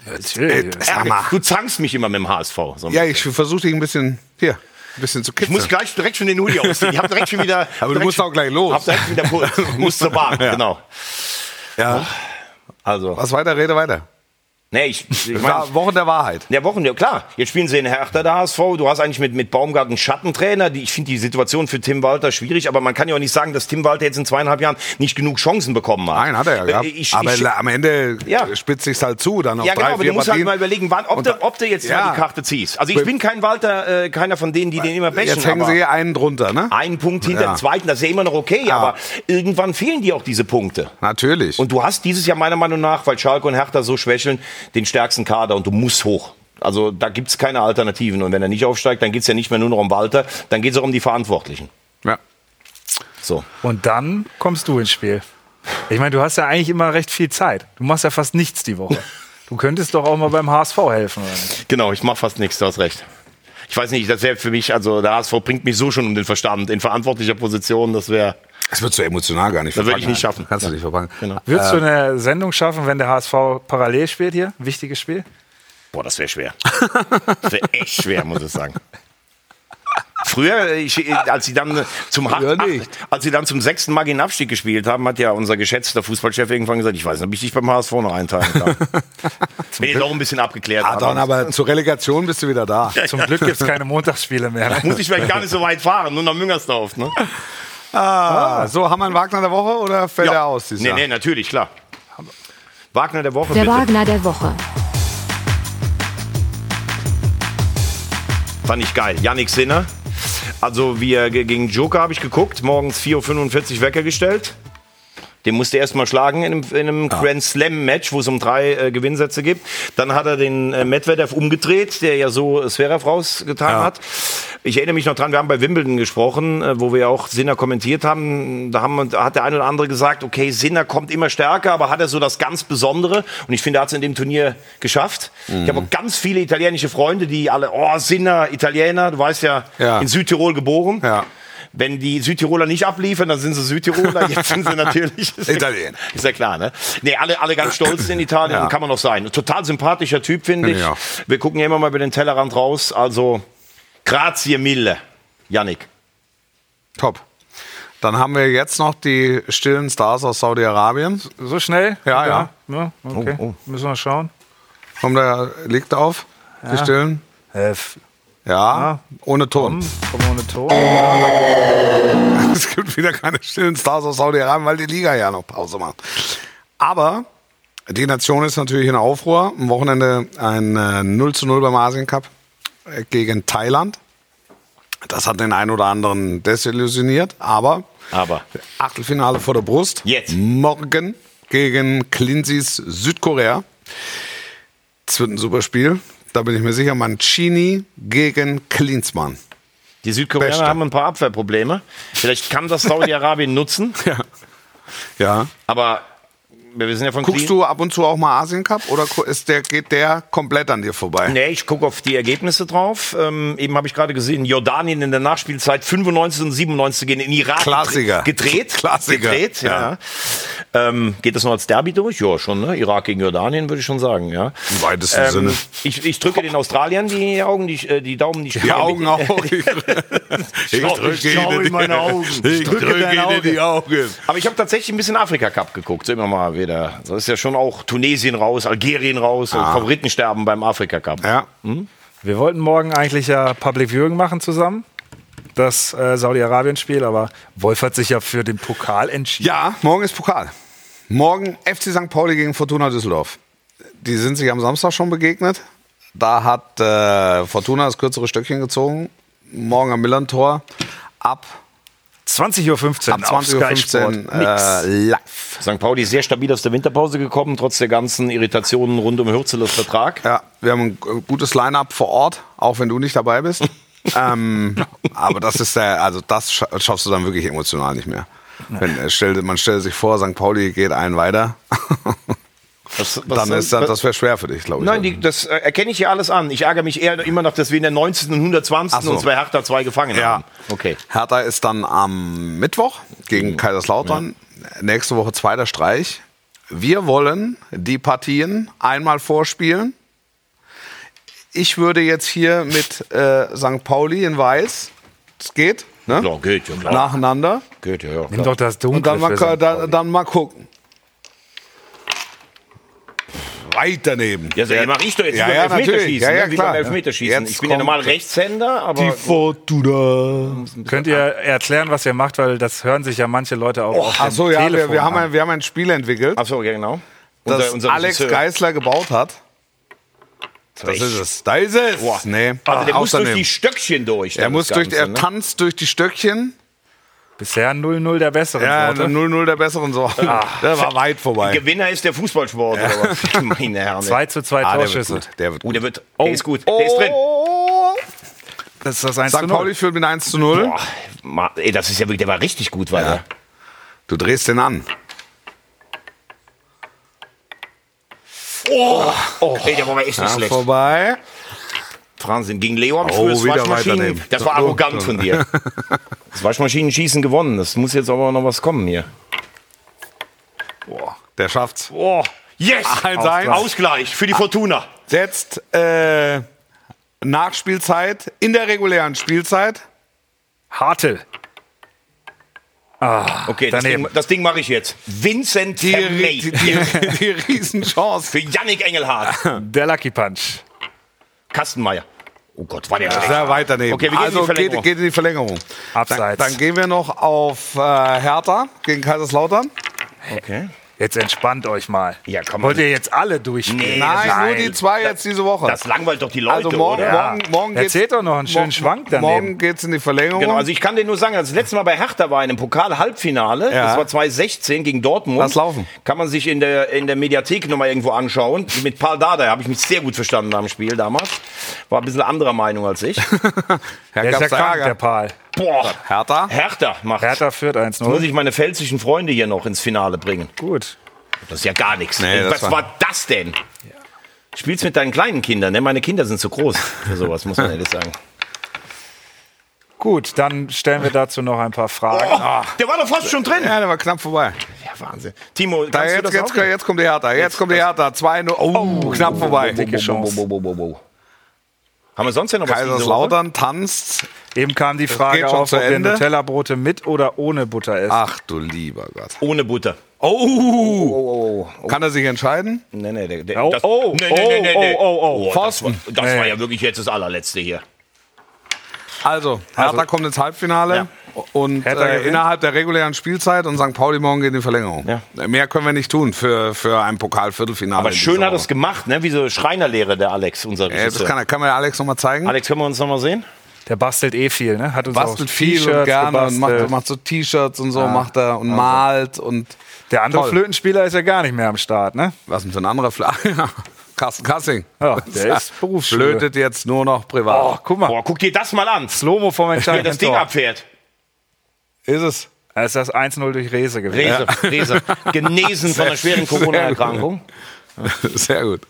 Äh, sag mal. Du zankst mich immer mit dem HSV. So. Ja, ich versuche dich ein bisschen, hier, ein bisschen zu Ich kitzeln. muss gleich direkt schon den Hoodie ausziehen. Ich habe direkt schon wieder. Aber du musst schon- auch gleich los. Hab direkt wieder Puls. Ich muss zur Bahn, genau. ja. Also, Was weiter, rede weiter. Nee, ich, ich mein, war Wochen der Wahrheit. Ja, Wochen, ja klar. Jetzt spielen sie in Hertha, der HSV. Du hast eigentlich mit, mit Baumgart einen Schattentrainer. Die, ich finde die Situation für Tim Walter schwierig, aber man kann ja auch nicht sagen, dass Tim Walter jetzt in zweieinhalb Jahren nicht genug Chancen bekommen hat. Nein, hat er ja gehabt. Äh, Ich, aber ich, am Ende Ja. spitzt sich's halt zu, dann auf ja, drei, genau, aber du musst halt Partien. mal überlegen, wann, ob, du, ob du jetzt Ja. mal die Karte ziehst. Also ich bin kein Walter, äh, keiner von denen, die den immer bächen. Jetzt hängen sie einen drunter, ne? einen Punkt hinter Ja. dem zweiten, das ist ja immer noch okay, aber irgendwann fehlen dir auch diese Punkte. Natürlich. Und du hast dieses Jahr meiner Meinung nach, weil Schalke und Hertha so schwächeln, den stärksten Kader und du musst hoch. Also da gibt's keine Alternativen. Und wenn er nicht aufsteigt, dann geht's ja nicht mehr nur noch um Walter, dann geht's auch um die Verantwortlichen. ja. So. Und dann kommst du ins Spiel. Ich meine, du hast ja eigentlich immer recht viel Zeit. Du machst ja fast nichts die Woche. Du könntest doch auch mal beim HSV helfen, oder nicht? Genau, ich mache fast nichts, du hast recht. Ich weiß nicht, das wäre für mich, also der HSV bringt mich so schon um den Verstand. In verantwortlicher Position, das wäre. Das würdest du emotional gar nicht Das würde ich nicht schaffen. Kannst du Ja. nicht verpacken. Genau. Würdest du eine Sendung schaffen, wenn der HSV parallel spielt hier? Ein wichtiges Spiel? Boah, das wäre schwer. Das wäre echt schwer, muss ich sagen. Früher, ich, als sie dann zum Früher ach, nicht. als sie dann zum sechsten Mal gegen den Abstieg gespielt haben, hat ja unser geschätzter Fußballchef irgendwann gesagt, ich weiß nicht, ob ich dich beim HSV noch einteilen kann. Bin jetzt auch ein bisschen abgeklärt. Ah, dann, aber zur Relegation bist du wieder da. Zum Glück gibt es keine Montagsspiele mehr. muss ich vielleicht gar nicht so weit fahren, nur nach Müngersdorf. Ne? Ah, so, haben wir einen Wagner der Woche oder fällt er aus dieses nee, Jahr? nee, natürlich, klar. Wagner der Woche, Der bitte. Wagner der Woche. Fand ich geil. Yannick Sinner. Also wir ge- gegen Joker habe ich geguckt, morgens 4.45 Uhr Wecker gestellt. Den musste er erst mal schlagen in einem, in einem Grand Slam Match, wo es um drei äh, Gewinnsätze gibt. Dann hat er den äh, Medvedev umgedreht, der ja so Zverev rausgetan Ja. hat. Ich erinnere mich noch dran, wir haben bei Wimbledon gesprochen, äh, wo wir auch Sinner kommentiert haben. Da, haben. da hat der eine oder andere gesagt, okay, Sinner kommt immer stärker, aber hat er so das ganz Besondere. Und ich finde, er hat es in dem Turnier geschafft. Ich habe auch ganz viele italienische Freunde, die alle, oh, Sinner, Italiener, du weißt ja, Ja. in Südtirol geboren. Ja. Wenn die Südtiroler nicht abliefern, dann sind sie Südtiroler. Jetzt sind sie natürlich ist ja- Italiener. Ist ja klar, ne? Nee, alle, alle ganz stolz in Italien, Ja. kann man noch sein. Total sympathischer Typ, finde ich. Ja. Wir gucken ja immer mal über den Tellerrand raus. Also, grazie mille, Yannick. Top. Dann haben wir jetzt noch die stillen Stars aus Saudi-Arabien. So schnell? Ja, ja. ja okay. Oh, oh. Müssen wir schauen. Kommt der liegt auf? Die stillen? Äh, Ja, ohne Ton. komm ohne Ton. Es gibt wieder keine stillen Stars aus Saudi-Arabien, weil die Liga ja noch Pause macht. Aber die Nation ist natürlich in Aufruhr. Am Wochenende ein äh, 0 zu 0 beim Asien Cup äh, gegen Thailand. Das hat den einen oder anderen desillusioniert, aber Aber. Achtelfinale vor der Brust. Jetzt. Morgen gegen Clinzys Südkorea. Das wird ein super Spiel. Da bin ich mir sicher. Mancini gegen Klinsmann. Die Südkoreaner Beste. haben ein paar Abwehrprobleme. Vielleicht kann das Saudi-Arabien nutzen, Ja. aber wir wissen ja von Guckst Clean- du ab und zu auch mal Asien Cup oder ist der, geht der komplett an dir vorbei? Nee, ich gucke auf die Ergebnisse drauf. Ähm, eben habe ich gerade gesehen, Jordanien in der Nachspielzeit 95 und 97 gegen den Irak Klassiker. gedreht. Klassiker. Gedreht, ja. Ähm, geht das noch als Derby durch? Ja, schon, ne? Irak gegen Jordanien, würde ich schon sagen, ja. Im weitesten Ähm, Sinne. ich, ich drücke den Australiern die Augen, die, äh, die Daumen, die Die Augen auch. Ich, ich drücke schau Ihnen in die- meine Augen. Ich Drücke drücke dein Ihnen Auge. die Augen. Aber ich habe tatsächlich ein bisschen Afrika Cup geguckt, immer mal wieder. Das ist ja schon auch Tunesien raus, Algerien raus, und Favoritensterben beim Afrika Cup. Ja. Wir wollten morgen eigentlich ja Public Viewing machen zusammen. Das äh, Saudi-Arabien-Spiel, aber Wolf hat sich ja für den Pokal entschieden. ja, morgen ist Pokal. Morgen FC St. Pauli gegen Fortuna Düsseldorf. Die sind sich am Samstag schon begegnet. Da hat äh, Fortuna das kürzere Stöckchen gezogen. Morgen am Millantor ab, 20.15 Uhr ab auf Sky 20.15 Sport. Uhr äh, live. St. Pauli ist sehr stabil aus der Winterpause gekommen, trotz der ganzen Irritationen rund um Hürzelers Vertrag. Ja, wir haben ein g- gutes Line-up vor Ort, auch wenn du nicht dabei bist. ähm, aber das ist der, also das scha- schaffst du dann wirklich emotional nicht mehr. Wenn, äh, stell, man stellt sich vor, St. Pauli geht einen weiter, Was, was dann ist das, das wäre schwer für dich, glaube ich. Nein, die, das äh, erkenne ich ja alles an. Ich ärgere mich eher immer noch, dass wir in der 19. und 120. Ach so. und zwei Hertha zwei gefangen Ja. haben. Okay. Hertha ist dann am Mittwoch gegen Kaiserslautern. Nächste Woche zweiter Streich. Wir wollen die Partien einmal vorspielen. Ich würde jetzt hier mit äh, St. Pauli in Weiß, es geht, ne? Ja, geht, ja klar. nacheinander. Geht, ja, ja. Nimm doch das Dunkle Und dann mal, dann, dann mal gucken. Weit daneben. Ja, so, mach ich doch jetzt Ja, ja. Elfmeterschießen. Ja, ja, ne? wie klar. beim Elfmeterschießen. Jetzt ich bin ja normal Rechtshänder, aber Fortuna. Könnt ihr erklären, was ihr macht, weil das hören sich ja manche Leute auch auf dem Achso, ja, wir, Telefon wir, haben an. ein, wir haben ein Spiel entwickelt, Achso, ja, genau. das Unser- unser Alex Regisseur. Geisler gebaut hat. Das ist es. Da ist es. Boah. Nee, Also der muss durch die Stöckchen durch. er muss durch, er ne? tanzt durch die Stöckchen. Bisher 0-0 der besseren Ja, Sorte. 0-0 der besseren Sorte. Der war weit vorbei. Gewinner ist der Fußballsport, oder was? Meine Herren. 2 zu 2 Ah, der wird Torschüsse. gut. Der wird Oh, gut. der wird, der ist gut, der ist drin. Oh. Das ist das 1 zu St. 0. Pauli führt mit 1 zu 0. Boah, ey, das ist ja wirklich, der war richtig gut, war der. Du drehst den an. Oh, ey, der war echt nicht Ja, schlecht. vorbei. Wahnsinn. Gegen Leo am Oh, weiter Waschmaschinen. Das war arrogant oh. von dir. Das Waschmaschinenschießen gewonnen. Das muss jetzt aber noch was kommen hier. Der schafft's. Oh, yes! 1-1. Ausgleich für die Fortuna. Jetzt äh, Nachspielzeit in der regulären Spielzeit. Hartel. Okay, das Daneben. Ding, das Ding mache ich jetzt. Vincent Die, Vermey die, die, die Riesenchance. für Yannick Engelhardt. Der Lucky Punch. Kastenmeier. Oh Gott, war der schlecht. Sehr weit daneben. Okay, wir gehen in die also geht, geht in die Verlängerung. Abseits. Dann, dann gehen wir noch auf äh, Hertha gegen Kaiserslautern. Okay. Jetzt entspannt euch mal. Ja, komm. Wollt ihr jetzt alle durchspielen? Nee, Nein, das- nur die zwei jetzt diese Woche. Das langweilt doch die Leute, also morgen, oder? morgen, morgen geht's, Erzählt doch noch einen schönen Schwank daneben. Morgen geht's in die Verlängerung. Genau, also ich kann dir nur sagen, als das letzte Mal bei Hertha war in einem Pokal-Halbfinale, Ja. das war 2016 gegen Dortmund. Lass laufen. Kann man sich in der, in der Mediathek nochmal irgendwo anschauen. Mit Paul Dardai habe ich mich sehr gut verstanden am Spiel damals. War ein bisschen anderer Meinung als ich. ja, Der ist ja krank, der Pal. Boah, Hertha? Hertha macht. Hertha führt Jetzt muss 1-0. ich meine pfälzischen Freunde hier noch ins Finale bringen. Gut. Das ist ja gar nichts. Nee, Was war- war das denn? Spielst mit deinen kleinen Kindern, ne? Meine Kinder sind zu groß für sowas, muss man ehrlich sagen. Gut, dann stellen wir dazu noch ein paar Fragen. Oh, der war doch fast schon drin. Ja, der war knapp vorbei. Ja, Wahnsinn. Timo, Da, jetzt, das jetzt, auch? jetzt kommt die Hertha. Jetzt kommt die Hertha. 2-0. Oh, knapp vorbei. Dicke Chance. Haben wir sonst ja noch was? Kaiserslautern tanzt. Eben kam die Frage auf, zu ob wir Ende. Nutella-Brote mit oder ohne Butter essen. Ach du lieber Gott. Ohne Butter. Oh, kann er sich entscheiden? Nee, nee, der, der, Oh, das, oh, nee, nee, nee, nee, nee. oh, oh, oh. das, war, das war Nee. ja wirklich jetzt das allerletzte hier. Also, Hertha kommt ins Halbfinale. Ja. Und Hertha äh, innerhalb der regulären Spielzeit und St. Pauli morgen geht in die Verlängerung. Ja. Mehr können wir nicht tun für, für ein Pokalviertelfinale. Aber schön hat er es gemacht, ne? wie so Schreinerlehre der Alex, unser Äh, das Regisseur. kann, er- kann mir der Alex nochmal zeigen? Alex, können wir uns nochmal sehen? Der bastelt eh viel, ne? Hat uns bastelt auch viel und gerne und macht, macht so T-Shirts und so, macht er und malt und Der andere Toll. Flötenspieler ist ja gar nicht mehr am Start, ne? was denn für ein anderer Fla Carsten Kassing. Ja, der ist Berufsschule. Flötet jetzt nur noch privat. Oh, guck mal. Boah, guck dir das mal an. Slomo vom Wie entscheidenden das Ding Tor. abfährt. Ist es? Da ist das 1-0 durch Rese gewesen. Rese, Rese. Genesen von einer schweren Corona-Erkrankung. Sehr gut.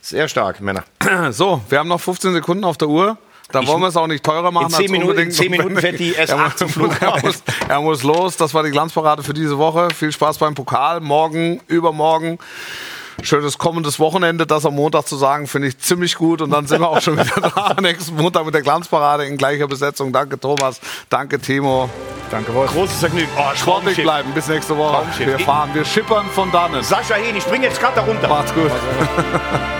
Sehr stark, Männer. So, wir haben noch 15 Sekunden auf der Uhr. Da wollen wir es auch nicht teurer machen. In zehn als Minuten- unbedingt in zehn Minuten fährt die S8 Er muss- zum Flughafen. Er muss, er muss los. Das war die Glanzparade für diese Woche. Viel Spaß beim Pokal. Morgen, übermorgen. Schönes kommendes Wochenende. Das am Montag zu sagen, finde ich ziemlich gut. Und dann sind wir auch schon wieder da. Nächsten Montag mit der Glanzparade in gleicher Besetzung. Danke, Thomas. Danke, Timo. Danke, Wolf. Großes Vergnügen. Oh, Sportlich bleiben. Bis nächste Woche. Wir fahren. Wir schippern von dannen. Sascha Hehn, ich spring jetzt gerade da runter. Macht's gut.